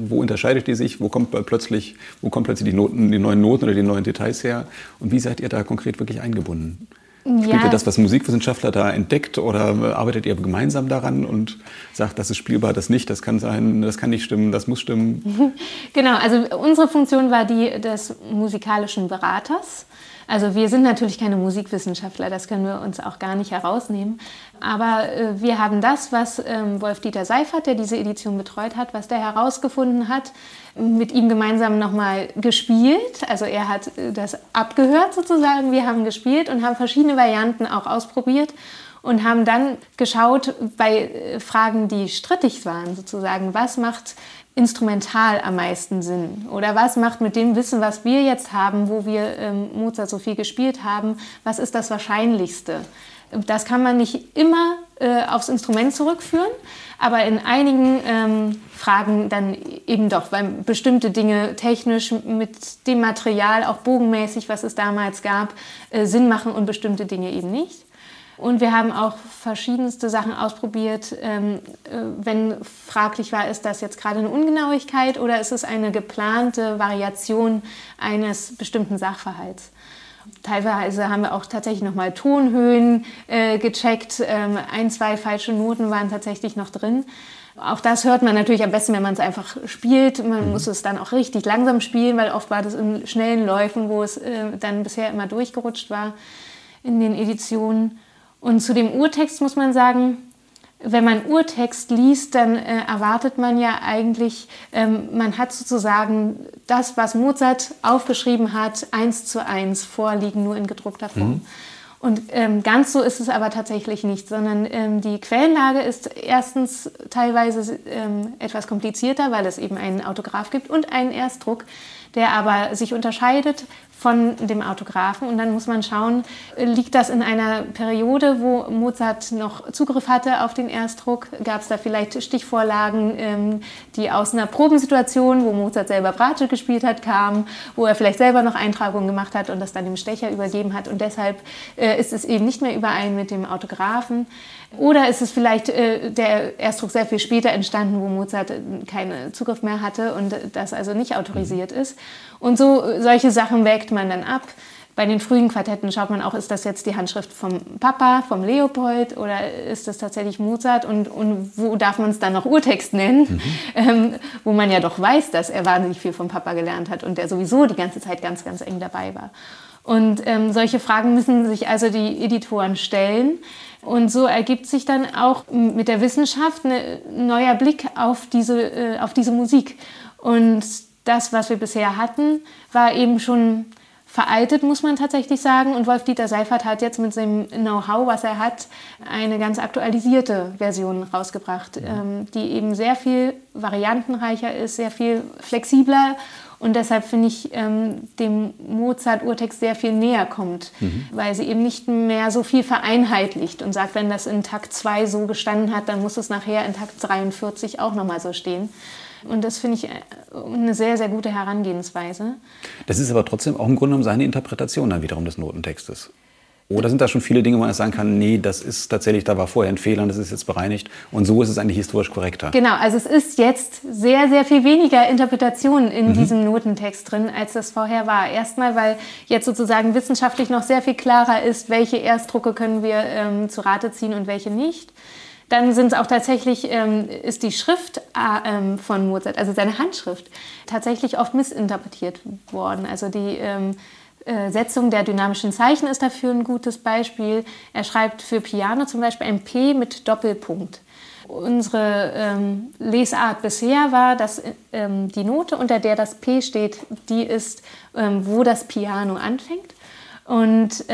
wo unterscheidet die sich? Wo kommt plötzlich, wo kommen plötzlich die, Noten, die neuen Noten oder die neuen Details her? Und wie seid ihr da konkret wirklich eingebunden? Spielt ja. ihr das, was Musikwissenschaftler da entdeckt oder arbeitet ihr gemeinsam daran und sagt, das ist spielbar, das nicht, das kann sein, das kann nicht stimmen, das muss stimmen?
Genau, also unsere Funktion war die des musikalischen Beraters. Also wir sind natürlich keine Musikwissenschaftler, das können wir uns auch gar nicht herausnehmen. Aber äh, wir haben das, was ähm, Wolf-Dieter Seifert, der diese Edition betreut hat, was der herausgefunden hat, mit ihm gemeinsam nochmal gespielt. Also er hat äh, das abgehört sozusagen. Wir haben gespielt und haben verschiedene Varianten auch ausprobiert und haben dann geschaut bei äh, Fragen, die strittig waren, sozusagen, was macht instrumental am meisten Sinn? Oder was macht mit dem Wissen, was wir jetzt haben, wo wir ähm, Mozart so viel gespielt haben, was ist das Wahrscheinlichste? Das kann man nicht immer äh, aufs Instrument zurückführen, aber in einigen ähm, Fragen dann eben doch, weil bestimmte Dinge technisch mit dem Material, auch bogenmäßig, was es damals gab, äh, Sinn machen und bestimmte Dinge eben nicht. Und wir haben auch verschiedenste Sachen ausprobiert. Ähm, äh, wenn fraglich war, ist das jetzt gerade eine Ungenauigkeit oder ist es eine geplante Variation eines bestimmten Sachverhalts? Teilweise haben wir auch tatsächlich nochmal Tonhöhen äh, gecheckt. Ähm, ein, zwei falsche Noten waren tatsächlich noch drin. Auch das hört man natürlich am besten, wenn man es einfach spielt. Man mhm. muss es dann auch richtig langsam spielen, weil oft war das in schnellen Läufen, wo es äh, dann bisher immer durchgerutscht war in den Editionen. Und zu dem Urtext muss man sagen, wenn man Urtext liest, dann äh, erwartet man ja eigentlich, ähm, man hat sozusagen das, was Mozart aufgeschrieben hat, eins zu eins vorliegen, nur in gedruckter Form. Mhm. Und ähm, ganz so ist es aber tatsächlich nicht, sondern ähm, die Quellenlage ist erstens teilweise ähm, etwas komplizierter, weil es eben einen Autograph gibt und einen Erstdruck, der aber sich unterscheidet von dem Autografen. Und dann muss man schauen, liegt das in einer Periode, wo Mozart noch Zugriff hatte auf den Erstdruck? Gab es da vielleicht Stichvorlagen, ähm, die aus einer Probensituation, wo Mozart selber Bratsche gespielt hat, kamen, wo er vielleicht selber noch Eintragungen gemacht hat und das dann dem Stecher übergeben hat und deshalb äh, ist es eben nicht mehr überein mit dem Autografen? Oder ist es vielleicht äh, der Erstdruck sehr viel später entstanden, wo Mozart keinen Zugriff mehr hatte und das also nicht autorisiert ist? Und so solche Sachen wägt man dann ab. Bei den frühen Quartetten schaut man auch, ist das jetzt die Handschrift vom Papa, vom Leopold oder ist das tatsächlich Mozart und, und wo darf man es dann noch Urtext nennen, mhm. ähm, wo man ja doch weiß, dass er wahnsinnig viel vom Papa gelernt hat und der sowieso die ganze Zeit ganz, ganz eng dabei war. Und ähm, solche Fragen müssen sich also die Editoren stellen. Und so ergibt sich dann auch mit der Wissenschaft ein neuer Blick auf diese, äh, auf diese Musik. Und das, was wir bisher hatten, war eben schon veraltet, muss man tatsächlich sagen. Und Wolf-Dieter Seifert hat jetzt mit seinem Know-how, was er hat, eine ganz aktualisierte Version rausgebracht, ähm, die eben sehr viel variantenreicher ist, sehr viel flexibler. Und deshalb finde ich, ähm, dem Mozart-Urtext sehr viel näher kommt, mhm. weil sie eben nicht mehr so viel vereinheitlicht und sagt, wenn das in Takt 2 so gestanden hat, dann muss es nachher in Takt 43 auch nochmal so stehen. Und das finde ich äh, eine sehr, sehr gute Herangehensweise.
Das ist aber trotzdem auch im Grunde genommen seine Interpretation dann wiederum des Notentextes. Oder sind da schon viele Dinge, wo man sagen kann, nee, das ist tatsächlich, da war vorher ein Fehler und das ist jetzt bereinigt und so ist es eigentlich historisch korrekter?
Genau, also es ist jetzt sehr, sehr viel weniger Interpretation in mhm. diesem Notentext drin, als das vorher war. Erstmal, weil jetzt sozusagen wissenschaftlich noch sehr viel klarer ist, welche Erstdrucke können wir ähm, zu Rate ziehen und welche nicht. Dann sind es auch tatsächlich, ähm, ist die Schrift äh, ähm, von Mozart, also seine Handschrift, tatsächlich oft missinterpretiert worden. Also die ähm, äh, Setzung der dynamischen Zeichen ist dafür ein gutes Beispiel. Er schreibt für Piano zum Beispiel ein P mit Doppelpunkt. Unsere ähm, Lesart bisher war, dass ähm, die Note, unter der das P steht, die ist, ähm, wo das Piano anfängt. Und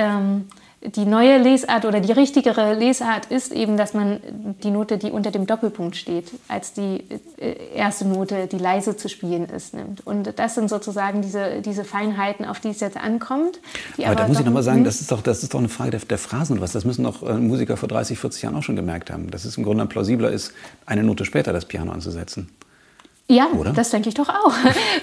die neue Lesart oder die richtigere Lesart ist eben, dass man die Note, die unter dem Doppelpunkt steht, als die äh, erste Note, die leise zu spielen ist, nimmt. Und das sind sozusagen diese, diese Feinheiten, auf die es jetzt ankommt.
aber, aber da muss ich nochmal sagen, das ist, doch, das ist doch eine Frage der, der Phrasen und was. Das müssen doch äh, Musiker vor 30, 40 Jahren auch schon gemerkt haben. Dass es im Grunde plausibler ist, eine Note später das Piano anzusetzen.
Ja, Oder? das denke ich doch auch.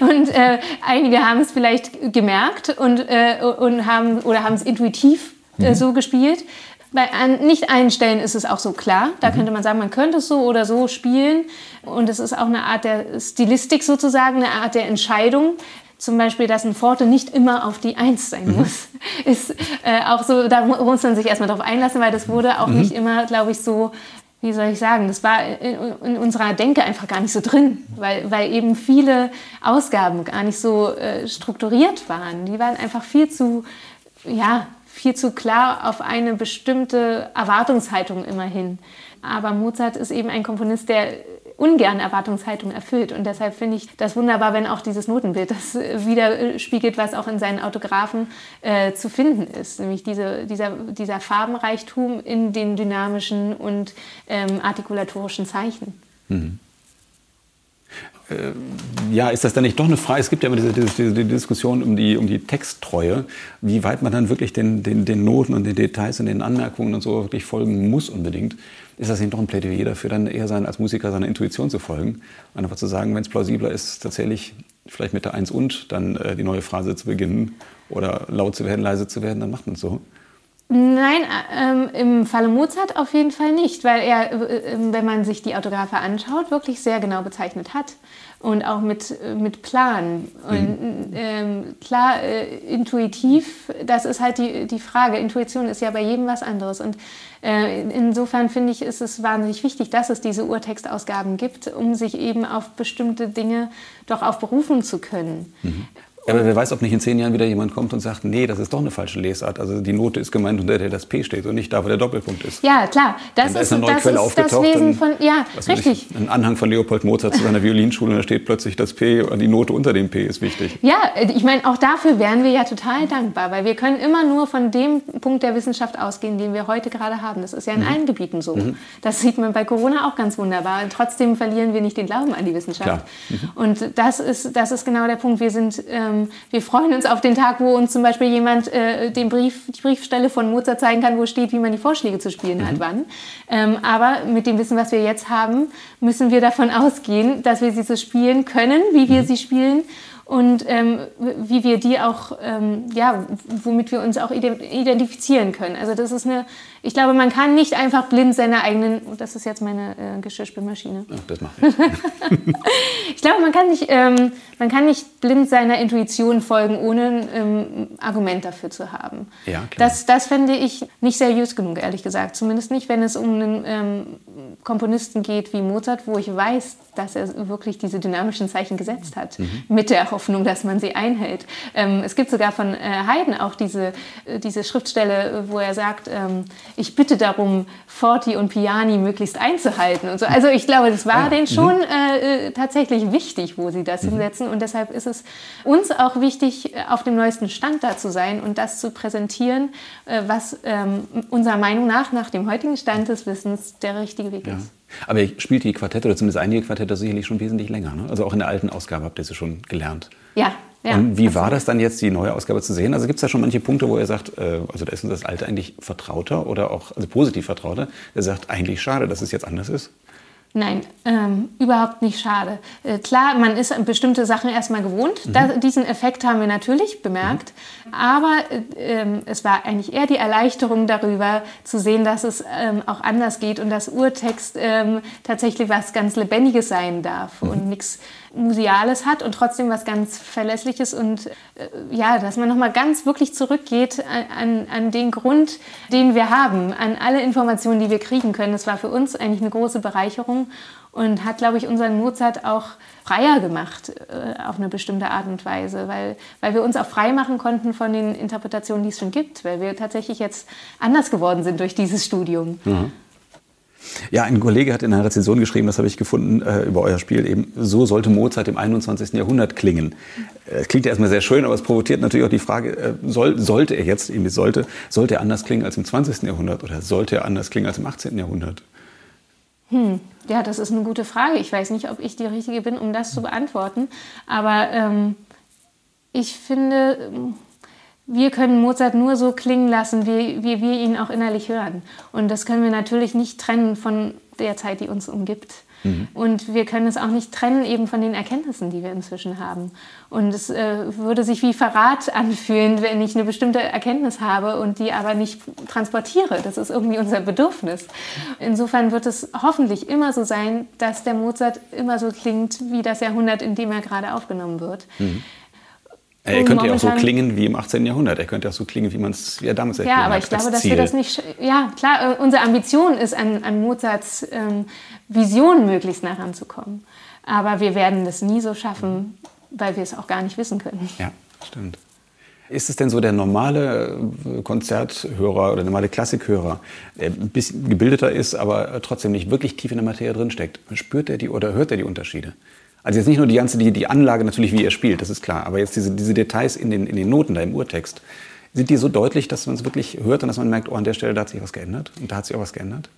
Und äh, einige haben es vielleicht gemerkt und, äh, und haben oder haben es intuitiv mhm. so gespielt. Bei an, nicht allen Stellen ist es auch so klar. Da mhm. könnte man sagen, man könnte es so oder so spielen. Und es ist auch eine Art der Stilistik sozusagen, eine Art der Entscheidung. Zum Beispiel, dass ein Forte nicht immer auf die Eins sein mhm. muss. Ist äh, auch so, da muss man sich erstmal darauf einlassen, weil das wurde auch mhm. nicht immer, glaube ich, so wie soll ich sagen, das war in, in, unserer Denke einfach gar nicht so drin, weil, weil eben viele Ausgaben gar nicht so äh, strukturiert waren. Die waren einfach viel zu, ja, viel zu klar auf eine bestimmte Erwartungshaltung immerhin. Aber Mozart ist eben ein Komponist, der ungern Erwartungshaltung erfüllt. Und deshalb finde ich das wunderbar, wenn auch dieses Notenbild das widerspiegelt, was auch in seinen Autographen äh, zu finden ist. Nämlich diese, dieser, dieser Farbenreichtum in den dynamischen und ähm, artikulatorischen Zeichen. Mhm.
Äh, ja, ist das dann nicht doch eine Frage? Es gibt ja immer diese, diese, diese, Diskussion um die, um die Texttreue, wie weit man dann wirklich den, den, den Noten und den Details und den Anmerkungen und so wirklich folgen muss unbedingt. Ist das nicht doch ein Plädoyer dafür, dann eher sein, als Musiker seiner Intuition zu folgen? Einfach zu sagen, wenn es plausibler ist, tatsächlich vielleicht mit der Eins und dann äh, die neue Phrase zu beginnen oder laut zu werden, leise zu werden, dann macht man es so.
Nein, ähm, im Falle Mozart auf jeden Fall nicht, weil er, äh, ähm, wenn man sich die Autographe anschaut, wirklich sehr genau bezeichnet hat und auch mit, äh, mit Plan. Und mhm. ähm, klar, äh, intuitiv, das ist halt die, die Frage. Intuition ist ja bei jedem was anderes. Und äh, insofern finde ich, ist es wahnsinnig wichtig, dass es diese Urtextausgaben gibt, um sich eben auf bestimmte Dinge doch auch berufen zu können. Mhm.
Aber wer weiß, ob nicht in zehn Jahren wieder jemand kommt und sagt, nee, das ist doch eine falsche Lesart. Also die Note ist gemeint, unter der das P steht und nicht da, wo der Doppelpunkt ist.
Ja, klar. Das, da ist, eine neue das, Quelle ist das Wesen von, ja, richtig.
Ein Anhang von Leopold Mozart zu seiner Violinschule und da steht plötzlich das P und die Note unter dem P ist wichtig.
Ja, ich meine, auch dafür wären wir ja total dankbar, weil wir können immer nur von dem Punkt der Wissenschaft ausgehen, den wir heute gerade haben. Das ist ja in mhm. allen Gebieten so. Mhm. Das sieht man bei Corona auch ganz wunderbar. Und trotzdem verlieren wir nicht den Glauben an die Wissenschaft. Mhm. Und das ist, das ist genau der Punkt. Wir sind, ähm, wir freuen freuen uns auf den Tag, wo uns zum Beispiel jemand äh, den Brief, die Briefstelle von Mozart zeigen kann, wo steht, wie man die Vorschläge zu spielen mhm. hat, wann. Ähm, aber mit dem Wissen, was wir jetzt haben, müssen wir davon ausgehen, dass wir sie so spielen können, wie wir mhm. sie spielen und ähm, wie wir die auch, ähm, ja, womit wir uns auch identifizieren können. Also das ist eine, ich glaube, man kann nicht einfach blind seine eigenen, oh, das ist jetzt meine äh, Geschirrspülmaschine.
Ja, das mache ich.
ich glaube, man kann, nicht, ähm, man kann nicht blind seiner Intuition folgen, ohne ein ähm, Argument dafür zu haben. Ja, klar. Das, das fände ich nicht seriös genug, ehrlich gesagt. Zumindest nicht, wenn es um einen ähm, Komponisten geht wie Mozart, wo ich weiß, dass er wirklich diese dynamischen Zeichen gesetzt hat, mhm. mit der Hoffnung, dass man sie einhält. Ähm, es gibt sogar von äh, Haydn auch diese, äh, diese Schriftstelle, wo er sagt, ähm, ich bitte darum, Forti und Piani möglichst einzuhalten und so. Also ich glaube, das war ja. denen schon mhm. äh, äh, tatsächlich wichtig, wo sie das mhm. hinsetzen. Und deshalb ist es uns auch wichtig, auf dem neuesten Stand da zu sein und das zu präsentieren, äh, was ähm, unserer Meinung nach, nach dem heutigen Stand des Wissens, der richtige Weg ja. ist.
Aber ihr spielt die Quartette oder zumindest einige Quartette sicherlich schon wesentlich länger. Ne? Also auch in der alten Ausgabe habt ihr sie schon gelernt.
Ja, ja,
und wie war das dann jetzt, die neue Ausgabe zu sehen? Also gibt es da schon manche Punkte, wo er sagt, äh, also da ist uns das Alte eigentlich vertrauter oder auch also positiv vertrauter? Er sagt, eigentlich schade, dass es jetzt anders ist?
Nein, ähm, überhaupt nicht schade. Äh, klar, man ist bestimmte Sachen erstmal gewohnt. Mhm. Da, diesen Effekt haben wir natürlich bemerkt. Mhm. Aber äh, es war eigentlich eher die Erleichterung darüber, zu sehen, dass es ähm, auch anders geht und dass Urtext ähm, tatsächlich was ganz Lebendiges sein darf mhm. und nichts Museales hat und trotzdem was ganz Verlässliches und äh, ja, dass man nochmal ganz wirklich zurückgeht an, an den Grund, den wir haben, an alle Informationen, die wir kriegen können. Das war für uns eigentlich eine große Bereicherung und hat, glaube ich, unseren Mozart auch freier gemacht äh, auf eine bestimmte Art und Weise, weil, weil wir uns auch frei machen konnten von den Interpretationen, die es schon gibt, weil wir tatsächlich jetzt anders geworden sind durch dieses Studium. Mhm.
Ja, ein Kollege hat in einer Rezension geschrieben, das habe ich gefunden, äh, über euer Spiel eben, so sollte Mozart im 21. Jahrhundert klingen. Es klingt ja erstmal sehr schön, aber es provoziert natürlich auch die Frage, äh, soll, sollte er jetzt, eben sollte, sollte er anders klingen als im 20. Jahrhundert oder sollte er anders klingen als im 18. Jahrhundert?
Hm. Ja, das ist eine gute Frage. Ich weiß nicht, ob ich die Richtige bin, um das zu beantworten. Aber ähm, ich finde, wir können Mozart nur so klingen lassen, wie, wie wir ihn auch innerlich hören. Und das können wir natürlich nicht trennen von der Zeit, die uns umgibt. Mhm. Und wir können es auch nicht trennen eben von den Erkenntnissen, die wir inzwischen haben. Und es äh, würde sich wie Verrat anfühlen, wenn ich eine bestimmte Erkenntnis habe und die aber nicht transportiere. Das ist irgendwie unser Bedürfnis. Insofern wird es hoffentlich immer so sein, dass der Mozart immer so klingt wie das Jahrhundert, in dem er gerade aufgenommen wird.
Mhm. Er könnte ja auch so klingen wie im 18. Jahrhundert. Er könnte auch so klingen, wie man es ja damals
erklärt hat. Ja, aber ich glaube, dass wir das nicht. Ja, klar, äh, unsere Ambition ist, an, an Mozarts ähm, Vision möglichst nah ranzukommen. Aber wir werden das nie so schaffen, weil wir es auch gar nicht wissen können.
Ja, stimmt. Ist es denn so der normale äh, Konzerthörer oder normale Klassikhörer, der ein bisschen gebildeter ist, aber trotzdem nicht wirklich tief in der Materie drinsteckt? Spürt er die oder hört er die Unterschiede? Also jetzt nicht nur die ganze, die, die Anlage natürlich, wie er spielt, das ist klar, aber jetzt diese, diese Details in den, in den Noten da im Urtext, sind die so deutlich, dass man es wirklich hört und dass man merkt, oh, an der Stelle da hat sich was geändert und da hat sich auch was geändert?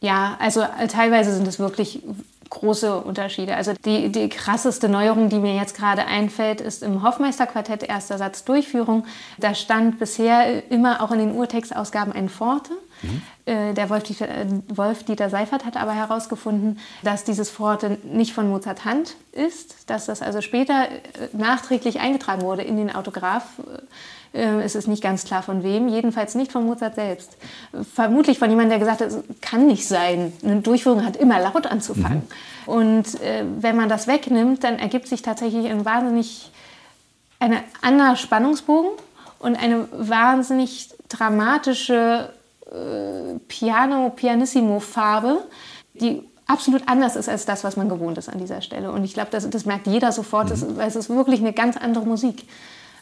Ja, also äh, teilweise sind es wirklich große Unterschiede. Also die, die krasseste Neuerung, die mir jetzt gerade einfällt, ist im Hoffmeister-Quartett erster Satz Durchführung. Da stand bisher immer auch in den Urtextausgaben ein Forte. Mhm. Äh, der Wolf-Dieter äh, Wolf -Dieter Seifert hat aber herausgefunden, dass dieses Forte nicht von Mozart Hand ist, dass das also später nachträglich eingetragen wurde in den Autograph äh, es ist nicht ganz klar von wem, jedenfalls nicht von Mozart selbst. Vermutlich von jemandem, der gesagt hat, es kann nicht sein. Eine Durchführung hat immer laut anzufangen. Mhm. Und äh, wenn man das wegnimmt, dann ergibt sich tatsächlich ein wahnsinnig ein anderer Spannungsbogen und eine wahnsinnig dramatische äh, Piano-Pianissimo-Farbe, die absolut anders ist als das, was man gewohnt ist an dieser Stelle. Und ich glaube, das, das merkt jeder sofort, mhm. weil es ist wirklich eine ganz andere Musik.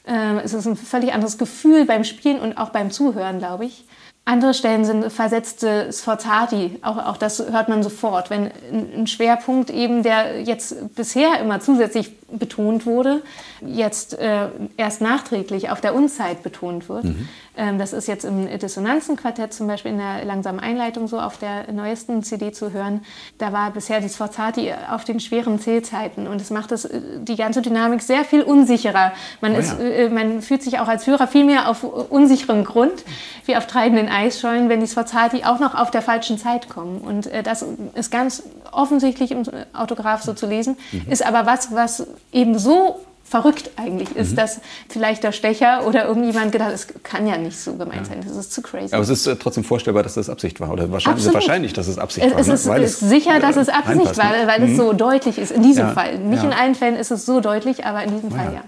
Ähm, es ist ein völlig anderes Gefühl beim Spielen und auch beim Zuhören, glaube ich. Andere Stellen sind versetzte Sforzati, auch, auch das hört man sofort. Wenn ein Schwerpunkt eben, der jetzt bisher immer zusätzlich betont wurde, jetzt äh, erst nachträglich auf der Unzeit betont wird. Mhm. Ähm, das ist jetzt im Dissonanzenquartett zum Beispiel in der langsamen Einleitung so auf der neuesten CD zu hören. Da war bisher die Sforzati auf den schweren Zählzeiten und es macht das, äh, die ganze Dynamik sehr viel unsicherer. Man, oh ja. ist, äh, man fühlt sich auch als Hörer viel mehr auf unsicherem Grund wie auf treibenden Eisschollen, wenn die Sforzati auch noch auf der falschen Zeit kommen. Und äh, das ist ganz offensichtlich im Autograph so zu lesen, mhm. ist aber was, was eben so verrückt eigentlich ist, mhm. dass vielleicht der Stecher oder irgendjemand gedacht hat, es kann ja nicht so gemeint ja. sein, das ist zu crazy.
Aber es ist äh, trotzdem vorstellbar, dass das Absicht war oder wahrscheinlich, wahrscheinlich dass es Absicht
es,
war.
Es ne? ist, ne? ist sicher, dass es Absicht war, weil mhm. es so deutlich ist, in diesem ja. Fall. Nicht ja. in allen Fällen ist es so deutlich, aber in diesem Fall ja.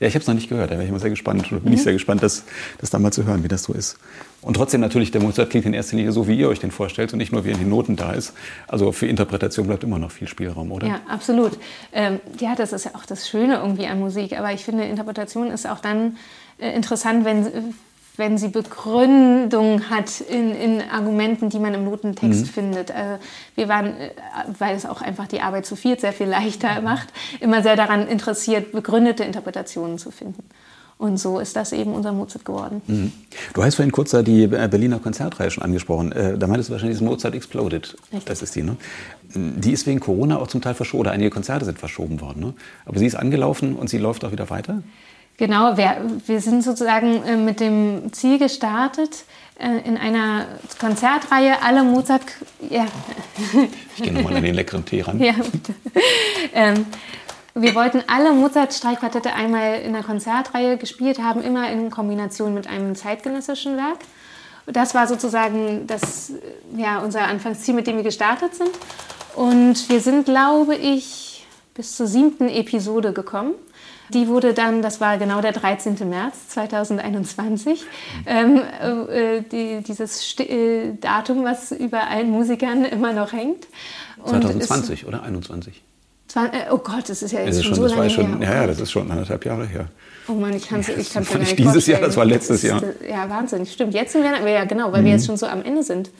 Ja, ich habe es noch nicht gehört. Da wäre ich mal sehr gespannt. Oder bin mhm. ich sehr gespannt, das, das dann mal zu hören, wie das so ist. Und trotzdem natürlich, der Mozart klingt in erster Linie so, wie ihr euch den vorstellt und nicht nur, wie in den Noten da ist. Also für Interpretation bleibt immer noch viel Spielraum, oder?
Ja, absolut. Ähm, ja, das ist ja auch das Schöne irgendwie an Musik. Aber ich finde, Interpretation ist auch dann äh, interessant, wenn wenn sie Begründung hat in, in Argumenten, die man im Notentext mhm. findet. Also wir waren, äh, weil es auch einfach die Arbeit zu viert sehr viel leichter macht, immer sehr daran interessiert, begründete Interpretationen zu finden. Und so ist das eben unser Mozart geworden. Mhm.
Du hast vorhin kurz die äh, Berliner Konzertreihe schon angesprochen. Da meintest du wahrscheinlich das Mozart Exploded. Richtig. Das ist die, ne? Die ist wegen Corona auch zum Teil verschoben, oder einige Konzerte sind verschoben worden. Ne? Aber sie ist angelaufen und sie läuft auch wieder weiter?
Genau, wir, wir sind sozusagen äh, mit dem Ziel gestartet, äh, in einer Konzertreihe alle Mozart. Ja.
Ich gehe nochmal an den leckeren Tee ran. Ja, bitte.
Ähm, wir wollten alle Mozart-Streichquartette einmal in der Konzertreihe gespielt haben, immer in Kombination mit einem zeitgenössischen Werk. Das war sozusagen das, ja, unser Anfangsziel, mit dem wir gestartet sind. Und wir sind, glaube ich, bis zur siebten Episode gekommen. Die wurde dann, das war genau der 13. März 2021, ähm, äh, die, dieses St äh, Datum, was über allen Musikern immer noch hängt.
Und 2020 oder 21?
oh Gott, das ist ja
jetzt schon,
schon so lange
schon,
her.
Ja, ja, das ist schon anderthalb Jahre her.
Oh Mann, ich kann es ich kann's
ja nicht dieses. Jahr, das war letztes Jahr.
Ja, Wahnsinn, stimmt. Jetzt sind wir, ja genau, weil mhm. wir jetzt schon so am Ende sind.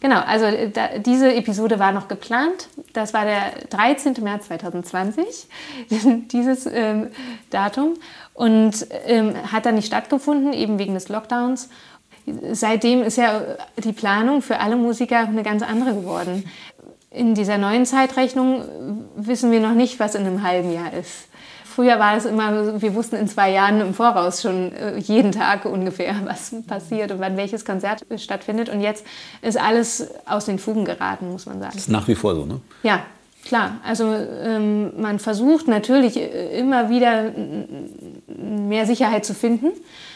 Genau, also äh, da, diese Episode war noch geplant. Das war der 13. März 2020, dieses ähm, Datum. Und ähm, hat dann nicht stattgefunden, eben wegen des Lockdowns. Seitdem ist ja die Planung für alle Musiker eine ganz andere geworden. In dieser neuen Zeitrechnung wissen wir noch nicht, was in einem halben Jahr ist. Früher war es immer, wir wussten in zwei Jahren im Voraus schon äh, jeden Tag ungefähr, was passiert und wann welches Konzert stattfindet. Und jetzt ist alles aus den Fugen geraten, muss man sagen. Das
ist nach wie vor so, ne?
Ja, klar. Also ähm, man versucht natürlich äh, immer wieder mehr Sicherheit zu finden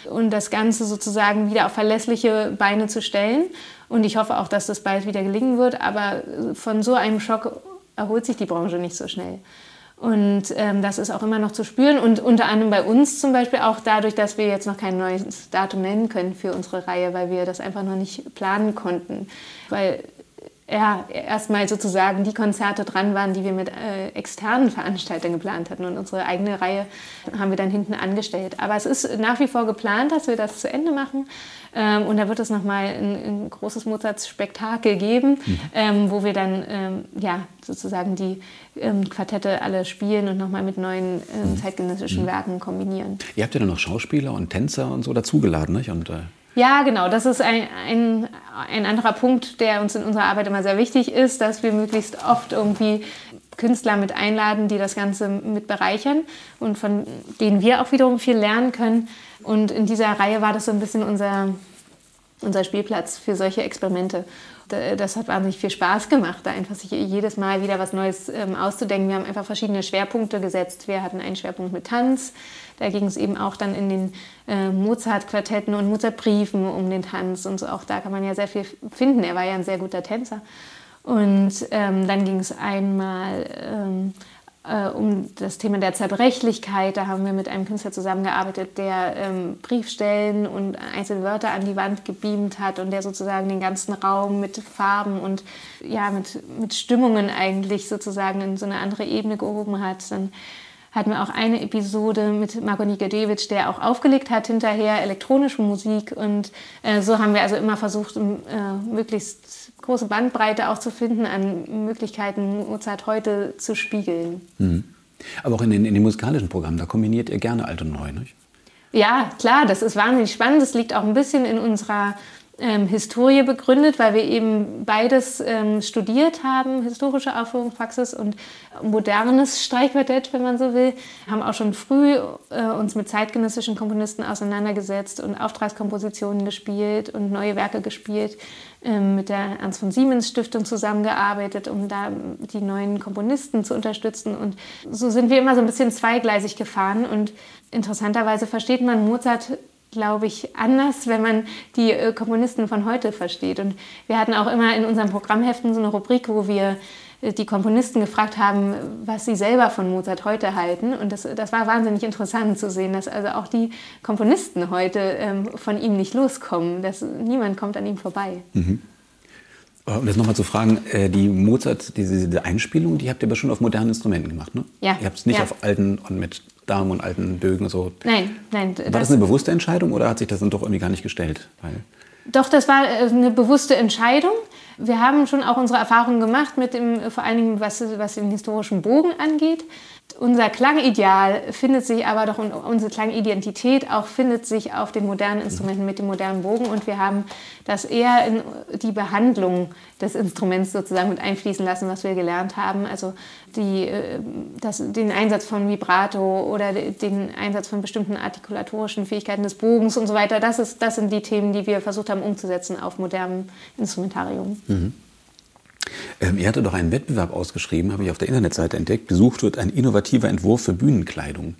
und das Ganze sozusagen wieder auf verlässliche Beine zu stellen. Und ich hoffe auch, dass das bald wieder gelingen wird. Aber von so einem Schock erholt sich die Branche nicht so schnell. Und ähm, das ist auch immer noch zu spüren. Und unter anderem bei uns zum Beispiel auch dadurch, dass wir jetzt noch kein neues Datum nennen können für unsere Reihe, weil wir das einfach noch nicht planen konnten. Weil ja, erstmal sozusagen die Konzerte dran waren, die wir mit äh, externen Veranstaltern geplant hatten. Und unsere eigene Reihe haben wir dann hinten angestellt. Aber es ist nach wie vor geplant, dass wir das zu Ende machen. Ähm, und da wird es nochmal ein, ein großes Mozart-Spektakel geben, mhm. ähm, wo wir dann ähm, ja, sozusagen die ähm, Quartette alle spielen und nochmal mit neuen ähm, mhm. zeitgenössischen mhm. Werken kombinieren.
Ihr habt ja dann noch Schauspieler und Tänzer und so dazugeladen, nicht? Und, äh
ja, genau. Das ist ein, ein, ein anderer Punkt, der uns in unserer Arbeit immer sehr wichtig ist, dass wir möglichst oft irgendwie Künstler mit einladen, die das Ganze mit bereichern und von denen wir auch wiederum viel lernen können. Und in dieser Reihe war das so ein bisschen unser, unser Spielplatz für solche Experimente. Das hat wahnsinnig viel Spaß gemacht, da einfach sich jedes Mal wieder was Neues ähm, auszudenken. Wir haben einfach verschiedene Schwerpunkte gesetzt. Wir hatten einen Schwerpunkt mit Tanz. Da ging es eben auch dann in den äh, Mozart-Quartetten und Mozart-Briefen um den Tanz. Und so. auch da kann man ja sehr viel finden. Er war ja ein sehr guter Tänzer. Und ähm, dann ging es einmal ähm, äh, um das Thema der Zerbrechlichkeit. Da haben wir mit einem Künstler zusammengearbeitet, der ähm, Briefstellen und einzelne Wörter an die Wand gebeamt hat und der sozusagen den ganzen Raum mit Farben und ja, mit, mit Stimmungen eigentlich sozusagen in so eine andere Ebene gehoben hat. Dann hatten wir auch eine Episode mit Marko Nikedewitsch, der auch aufgelegt hat hinterher elektronische Musik. Und äh, so haben wir also immer versucht, äh, möglichst große Bandbreite auch zu finden an Möglichkeiten, Mozart heute zu spiegeln.
Mhm. Aber auch in den, in den, musikalischen Programmen, da kombiniert ihr gerne alt und neu, nicht?
Ja, klar, das ist wahnsinnig spannend. Das liegt auch ein bisschen in unserer ähm, Historie begründet, weil wir eben beides ähm, studiert haben, historische Aufführungspraxis und modernes Streichquartett, wenn man so will. Haben auch schon früh äh, uns mit zeitgenössischen Komponisten auseinandergesetzt und Auftragskompositionen gespielt und neue Werke gespielt, ähm, mit der Ernst von Siemens Stiftung zusammengearbeitet, um da die neuen Komponisten zu unterstützen. Und so sind wir immer so ein bisschen zweigleisig gefahren und interessanterweise versteht man Mozart glaube ich, anders, wenn man die äh, Komponisten von heute versteht. Und wir hatten auch immer in unseren Programmheften so eine Rubrik, wo wir äh, die Komponisten gefragt haben, was sie selber von Mozart heute halten. Und das, das war wahnsinnig interessant zu sehen, dass also auch die Komponisten heute ähm, von ihm nicht loskommen. Dass niemand kommt an ihm vorbei.
Mhm. Um das nochmal zu fragen, äh, die Mozart, diese, diese, Einspielung, die habt ihr aber schon auf modernen Instrumenten gemacht, ne?
Ja.
Ihr habt es nicht
ja.
auf alten und mit Darm und alten Bögen und so.
Nein, nein.
War das, das, eine bewusste Entscheidung oder hat sich das dann doch irgendwie gar nicht gestellt?
Weil doch, das war äh, eine bewusste Entscheidung. Wir haben schon auch unsere Erfahrungen gemacht mit dem, vor allen Dingen was, was den historischen Bogen angeht unser Klangideal findet sich aber doch, und unsere Klangidentität auch findet sich auf den modernen Instrumenten mit dem modernen Bogen. Und wir haben das eher in die Behandlung des Instruments sozusagen mit einfließen lassen, was wir gelernt haben. Also die, äh, das, den Einsatz von Vibrato oder den Einsatz von bestimmten artikulatorischen Fähigkeiten des Bogens und so weiter. Das, ist, das sind die Themen, die wir versucht haben umzusetzen auf modernem Instrumentarium.
Mhm. Ähm, ihr hattet doch einen Wettbewerb ausgeschrieben, habe ich auf der Internetseite entdeckt. Besucht wird ein innovativer Entwurf für Bühnenkleidung.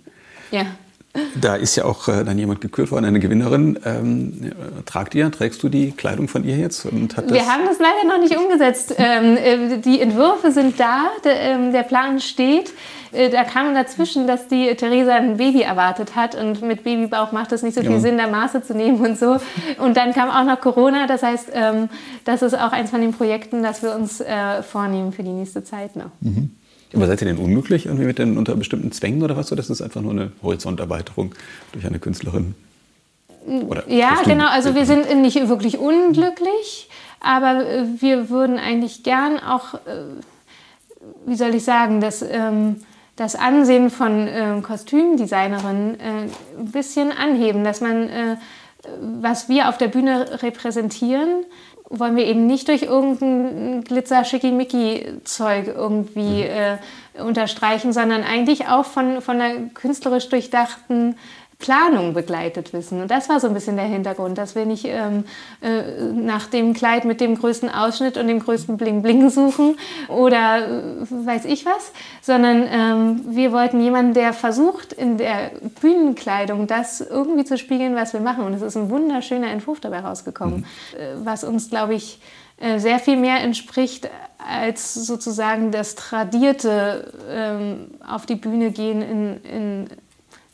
Ja.
Da ist ja auch äh, dann jemand gekürt worden, eine Gewinnerin. Ähm, tragt ihr, trägst du die Kleidung von ihr jetzt?
Wir haben das leider noch nicht umgesetzt. Ähm, äh, die Entwürfe sind da, der, ähm, der Plan steht. Äh, da kam dazwischen, dass die Theresa ein Baby erwartet hat und mit Babybauch macht es nicht so viel ja. Sinn, da Maße zu nehmen und so. Und dann kam auch noch Corona, das heißt, ähm, das ist auch eins von den Projekten, das wir uns äh, vornehmen für die nächste Zeit noch.
Mhm. Aber seid ihr denn unmöglich irgendwie mit den unter bestimmten Zwängen oder was? Oder ist das einfach nur eine Horizonterweiterung durch eine Künstlerin?
Oder ja, genau. Also wir sind nicht wirklich unglücklich, aber äh, wir würden eigentlich gern auch, äh, wie soll ich sagen, das, ähm, das Ansehen von ähm, Kostümdesignerinnen äh, ein bisschen anheben, dass man, was wir auf der Bühne repräsentieren, wollen wir eben nicht durch irgendein Glitzer-Schickimicki-Zeug irgendwie mhm. äh, unterstreichen, sondern eigentlich auch von, von einer künstlerisch durchdachten Planung begleitet wissen. Und das war so ein bisschen der Hintergrund, dass wir nicht ähm, äh, nach dem Kleid mit dem größten Ausschnitt und dem größten Bling-Bling suchen oder äh, weiß ich was, sondern ähm, wir wollten jemanden, der versucht, in der Bühnenkleidung das irgendwie zu spiegeln, was wir machen. Und es ist ein wunderschöner Entwurf dabei rausgekommen, mhm. äh, was uns, glaube ich, äh, sehr viel mehr entspricht als sozusagen das tradierte ähm, auf die Bühne gehen in, in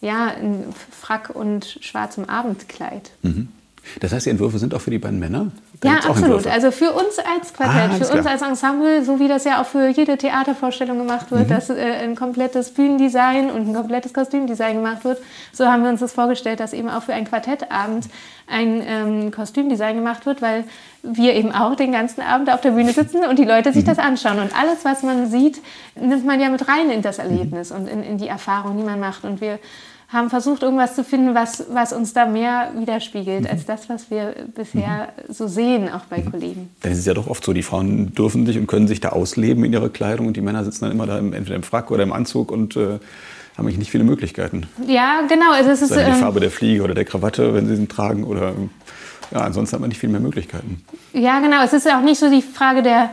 ja, in Frack und schwarzem Abendkleid. Mhm.
Das heißt, die Entwürfe sind auch für die beiden Männer?
Da ja, absolut. Also für uns als Quartett, ah, für uns als Ensemble, so wie das ja auch für jede Theatervorstellung gemacht wird, mhm. dass äh, ein komplettes Bühnendesign und ein komplettes Kostümdesign gemacht wird, so haben wir uns das vorgestellt, dass eben auch für einen Quartettabend ein ähm, Kostümdesign gemacht wird, weil wir eben auch den ganzen Abend auf der Bühne sitzen und die Leute sich mhm. das anschauen. Und alles, was man sieht, nimmt man ja mit rein in das Erlebnis mhm. und in, in die Erfahrung, die man macht. Und wir haben versucht, irgendwas zu finden, was, was uns da mehr widerspiegelt, mhm. als das, was wir bisher mhm. so sehen, auch bei mhm. Kollegen.
Denn es ist ja doch oft so, die Frauen dürfen sich und können sich da ausleben in ihrer Kleidung und die Männer sitzen dann immer da im, entweder im Frack oder im Anzug und äh, haben eigentlich nicht viele Möglichkeiten.
Ja, genau. Also es ist,
die ähm, Farbe der Fliege oder der Krawatte, wenn sie sie tragen oder ja, ansonsten hat man nicht viel mehr Möglichkeiten.
Ja, genau. Es ist ja auch nicht so die Frage der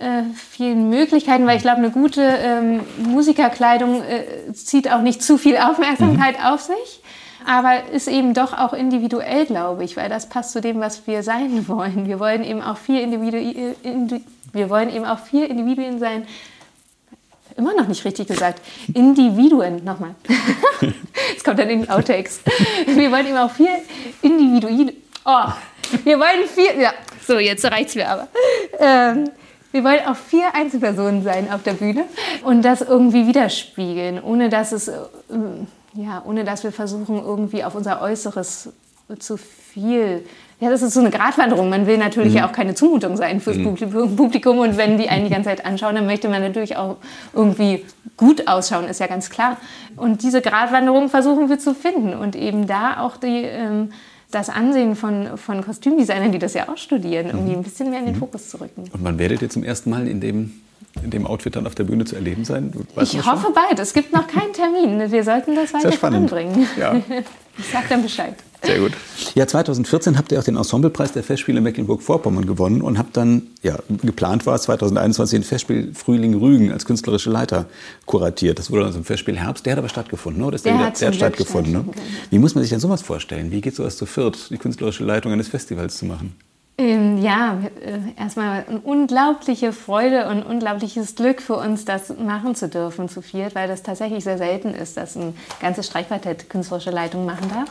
äh, vielen Möglichkeiten, weil ich glaube, eine gute ähm, Musikerkleidung äh, zieht auch nicht zu viel Aufmerksamkeit mhm. auf sich, aber ist eben doch auch individuell, glaube ich, weil das passt zu dem, was wir sein wollen. Wir wollen eben auch vier Individu Indi wir wollen eben auch vier Individuen sein. Immer noch nicht richtig gesagt. Individuen, nochmal. Es kommt dann in die Outtakes. Wir wollen eben auch vier Individuen. Oh, wir wollen vier. Ja, so, jetzt reicht's mir aber. Ähm, wir wollen auch vier Einzelpersonen sein auf der Bühne und das irgendwie widerspiegeln, ohne dass es, äh, ja, ohne dass wir versuchen, irgendwie auf unser Äußeres zu viel. Ja, das ist so eine Gratwanderung. Man will natürlich mhm. ja auch keine Zumutung sein fürs mhm. Publikum und wenn die einen die ganze Zeit anschauen, dann möchte man natürlich auch irgendwie gut ausschauen, ist ja ganz klar. Und diese Gratwanderung versuchen wir zu finden und eben da auch die ähm, das Ansehen von, von Kostümdesignern, die das ja auch studieren, irgendwie ein bisschen mehr in den mhm. Fokus zu rücken.
Und wann werdet ihr zum ersten Mal in dem, in dem Outfit dann auf der Bühne zu erleben sein?
Weißt ich hoffe bald. Es gibt noch keinen Termin. Wir sollten das weiter voranbringen. Ja. Ich sag dann Bescheid.
Sehr gut. Ja, 2014 habt ihr auch den Ensemblepreis der Festspiele Mecklenburg-Vorpommern gewonnen und habt dann, ja, geplant war es 2021 den Festspiel Frühling Rügen als künstlerische Leiter kuratiert. Das wurde dann zum Festspiel Herbst. Der hat aber stattgefunden, oder?
Der, der, hat, der hat stattgefunden. Ne?
Wie muss man sich denn sowas vorstellen? Wie geht sowas zu viert, die künstlerische Leitung eines Festivals zu machen?
Ähm, ja, äh, erstmal eine unglaubliche Freude und unglaubliches Glück für uns, das machen zu dürfen zu viert, weil das tatsächlich sehr selten ist, dass ein ganzes Streichquartett künstlerische Leitung machen darf.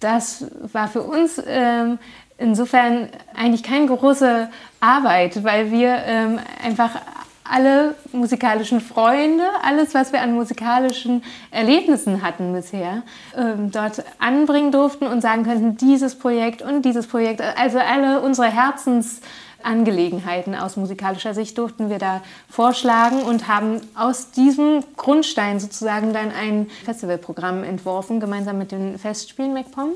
Das war für uns ähm, insofern eigentlich keine große Arbeit, weil wir ähm, einfach alle musikalischen Freunde, alles, was wir an musikalischen Erlebnissen hatten bisher, ähm, dort anbringen durften und sagen könnten, dieses Projekt und dieses Projekt, also alle unsere Herzens Angelegenheiten aus musikalischer Sicht durften wir da vorschlagen und haben aus diesem Grundstein sozusagen dann ein Festivalprogramm entworfen, gemeinsam mit den Festspielen MacPom.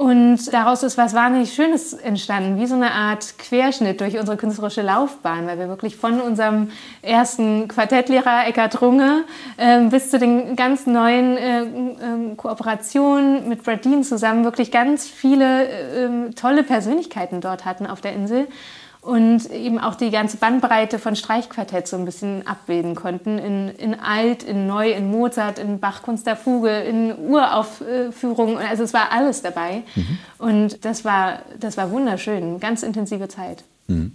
Und daraus ist was wahnsinnig Schönes entstanden, wie so eine Art Querschnitt durch unsere künstlerische Laufbahn, weil wir wirklich von unserem ersten Quartettlehrer Eckhard Runge äh, bis zu den ganz neuen äh, äh, Kooperationen mit Brad Dean zusammen wirklich ganz viele ähm, tolle Persönlichkeiten dort hatten auf der Insel und eben auch die ganze Bandbreite von Streichquartett so ein bisschen abbilden konnten. In, in Alt, in Neu, in Mozart, in Bach, Kunst der Fuge, in Uraufführungen. Also es war alles dabei. Mhm. Und das war, das war wunderschön. Ganz intensive Zeit. Mhm.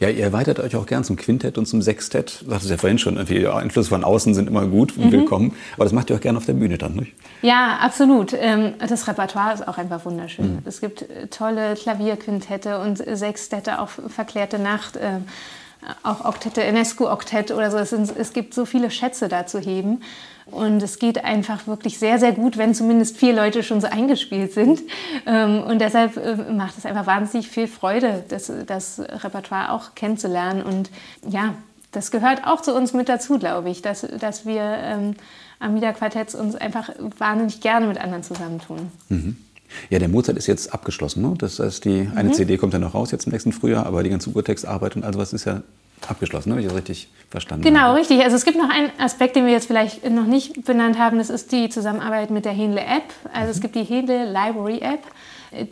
Ja, ihr erweitert euch auch gern zum Quintett und zum Sextett. Du sagtest ja vorhin schon, Einflüsse von außen sind immer gut und mhm. willkommen. Aber das macht ihr auch gerne auf der Bühne dann, nicht?
Ja, absolut. Ähm, das Repertoire ist auch einfach wunderschön. Mhm. Es gibt äh, tolle Klavierquintette und Sextette auf Verklärte Nacht. Ähm, auch Oktette, Enescu-Oktett oder so. Es gibt so viele Schätze da zu heben. Und es geht einfach wirklich sehr, sehr gut, wenn zumindest vier Leute schon so eingespielt sind. Ähm, und deshalb äh, macht es einfach wahnsinnig viel Freude, das, das Repertoire auch kennenzulernen. Und ja, das gehört auch zu uns mit dazu, glaube ich, dass, dass wir ähm, am Wiederquartetts uns einfach wahnsinnig gerne mit anderen zusammentun.
Mhm. Ja, der Mozart ist jetzt abgeschlossen. Ne? Das heißt, die eine mhm. CD kommt ja noch raus jetzt im nächsten Frühjahr, aber die ganze Urtextarbeit und all sowas ist ja abgeschlossen, habe ich das richtig verstanden?
Genau, habe. richtig. Also es gibt noch einen Aspekt, den wir jetzt vielleicht noch nicht benannt haben. Das ist die Zusammenarbeit mit der Henle App. Also mhm. es gibt die Henle Library App,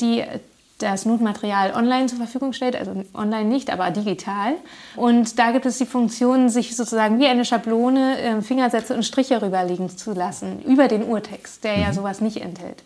die das Notmaterial online zur Verfügung stellt, also online nicht, aber digital. Und da gibt es die Funktion, sich sozusagen wie eine Schablone äh, Fingersätze und Striche rüberlegen zu lassen über den Urtext, der mhm. ja sowas nicht enthält.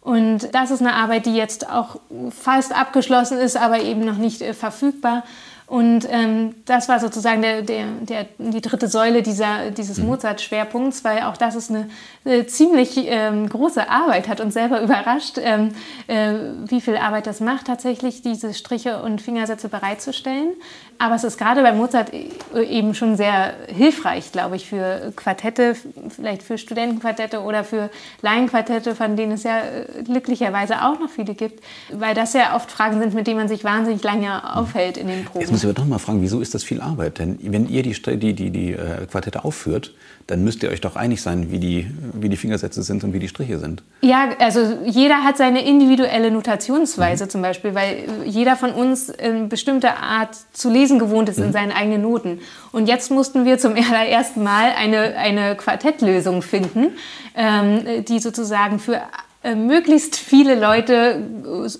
Und das ist eine Arbeit, die jetzt auch fast abgeschlossen ist, aber eben noch nicht äh, verfügbar. Und ähm, das war sozusagen der, der, der, die dritte Säule dieser, dieses mhm. Mozart-Schwerpunkts, weil auch das ist eine, eine ziemlich ähm, große Arbeit, hat uns selber überrascht, ähm, äh, wie viel Arbeit das macht, tatsächlich diese Striche und Fingersätze bereitzustellen. Aber es ist gerade bei Mozart e-, eben schon sehr hilfreich, glaube ich, für Quartette, vielleicht für Studentenquartette oder für Laienquartette, von denen es ja äh, glücklicherweise auch noch viele gibt, weil das ja oft Fragen sind, mit denen man sich wahnsinnig lange aufhält in den Proben.
Muss ich aber doch mal fragen, wieso ist das viel Arbeit? Denn wenn ihr die, die, die, die äh, Quartette aufführt, dann müsst ihr euch doch einig sein, wie die, wie die Fingersätze sind und wie die Striche sind.
Ja, also jeder hat seine individuelle Notationsweise mhm. zum Beispiel, weil jeder von uns eine bestimmte Art zu lesen gewohnt ist mhm. in seinen eigenen Noten. Und jetzt mussten wir zum allerersten Mal eine, eine Quartettlösung finden, ähm, die sozusagen für äh, möglichst viele Leute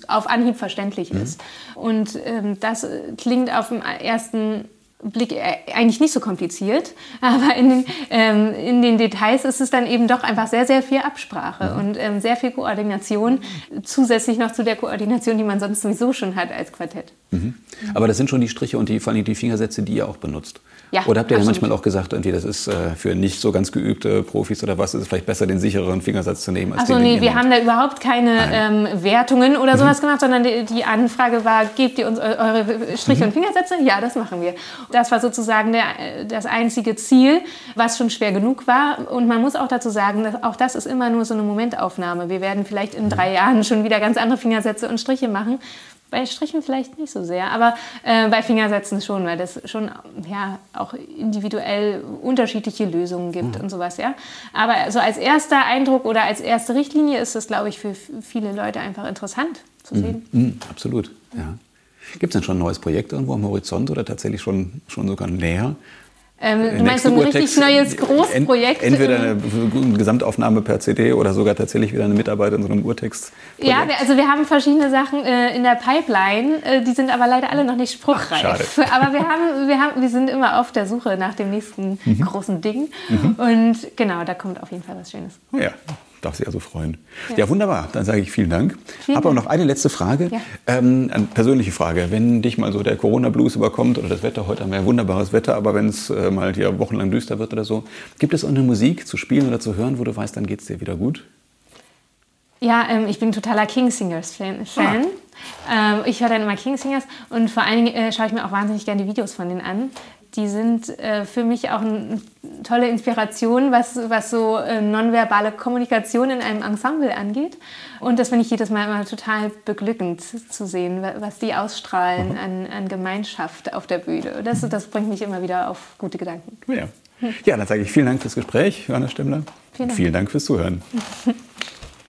auf Anhieb verständlich mhm. ist. Und ähm, das klingt auf dem ersten Blick äh, eigentlich nicht so kompliziert, aber in den, ähm, in den Details ist es dann eben doch einfach sehr, sehr viel Absprache ja. und ähm, sehr viel Koordination, zusätzlich noch zu der Koordination, die man sonst sowieso schon hat als Quartett.
Mhm. Aber das sind schon die Striche und die, vor allem die Fingersätze, die ihr auch benutzt. Ja, oder habt ihr absolut. manchmal auch gesagt, irgendwie, das ist äh, für nicht so ganz geübte Profis oder was, ist es vielleicht besser, den sichereren Fingersatz zu nehmen?
Als also nee, wir haben da überhaupt keine ähm, Wertungen oder mhm. sowas gemacht, sondern die, die, Anfrage war, gebt ihr uns eure Striche mhm. und Fingersätze? Ja, das machen wir. Das war sozusagen der, das einzige Ziel, was schon schwer genug war. Und man muss auch dazu sagen, dass auch das ist immer nur so eine Momentaufnahme. Wir werden vielleicht in drei Jahren schon wieder ganz andere Fingersätze und Striche machen. Bei Strichen vielleicht nicht so sehr, aber äh, bei Fingersätzen schon, weil das schon ja, auch individuell unterschiedliche Lösungen gibt mhm. und sowas. Ja? Aber so als erster Eindruck oder als erste Richtlinie ist das, glaube ich, für viele Leute einfach interessant zu mhm. sehen.
Mhm. Absolut, ja. Gibt es denn schon ein neues Projekt irgendwo am Horizont oder tatsächlich schon, schon sogar näher?
Ähm, du meinst so ein richtig neues Großprojekt?
Entweder eine Gesamtaufnahme per CD oder sogar tatsächlich wieder eine Mitarbeit in so einem Urtext. -Projekt.
Ja, also wir haben verschiedene Sachen äh, in der Pipeline, äh, die sind aber leider alle noch nicht spruchreif. Ach, schade. Aber wir, haben, wir, haben, wir sind immer auf der Suche nach dem nächsten mhm. großen Ding. Mhm. Und genau, da kommt auf jeden Fall was Schönes.
Ja, darf sich also freuen. Ja, ja wunderbar. Dann sage ich vielen Dank. Habe aber noch eine letzte Frage, ja. ähm, eine persönliche Frage. Wenn dich mal so der Corona-Blues überkommt oder das Wetter, heute haben wir ja wunderbares Wetter, aber wenn es äh, mal hier wochenlang düster wird oder so, gibt es auch eine Musik zu spielen oder zu hören, wo du weißt, dann geht es dir wieder gut?
Ja, ähm, ich bin totaler King Singers-Fan. Ah. Ähm, ich höre dann immer King Singers und vor allen Dingen äh, schaue ich mir auch wahnsinnig gerne die Videos von denen an die sind äh, für mich auch eine tolle Inspiration, was, was so äh, nonverbale Kommunikation in einem Ensemble angeht. Und das finde ich jedes Mal immer total beglückend zu sehen, was die ausstrahlen mhm. an, an Gemeinschaft auf der Bühne. Das, das bringt mich immer wieder auf gute Gedanken.
Ja, ja dann sage ich vielen Dank fürs Gespräch, Johanna Stemmler. Vielen Dank, vielen Dank fürs Zuhören.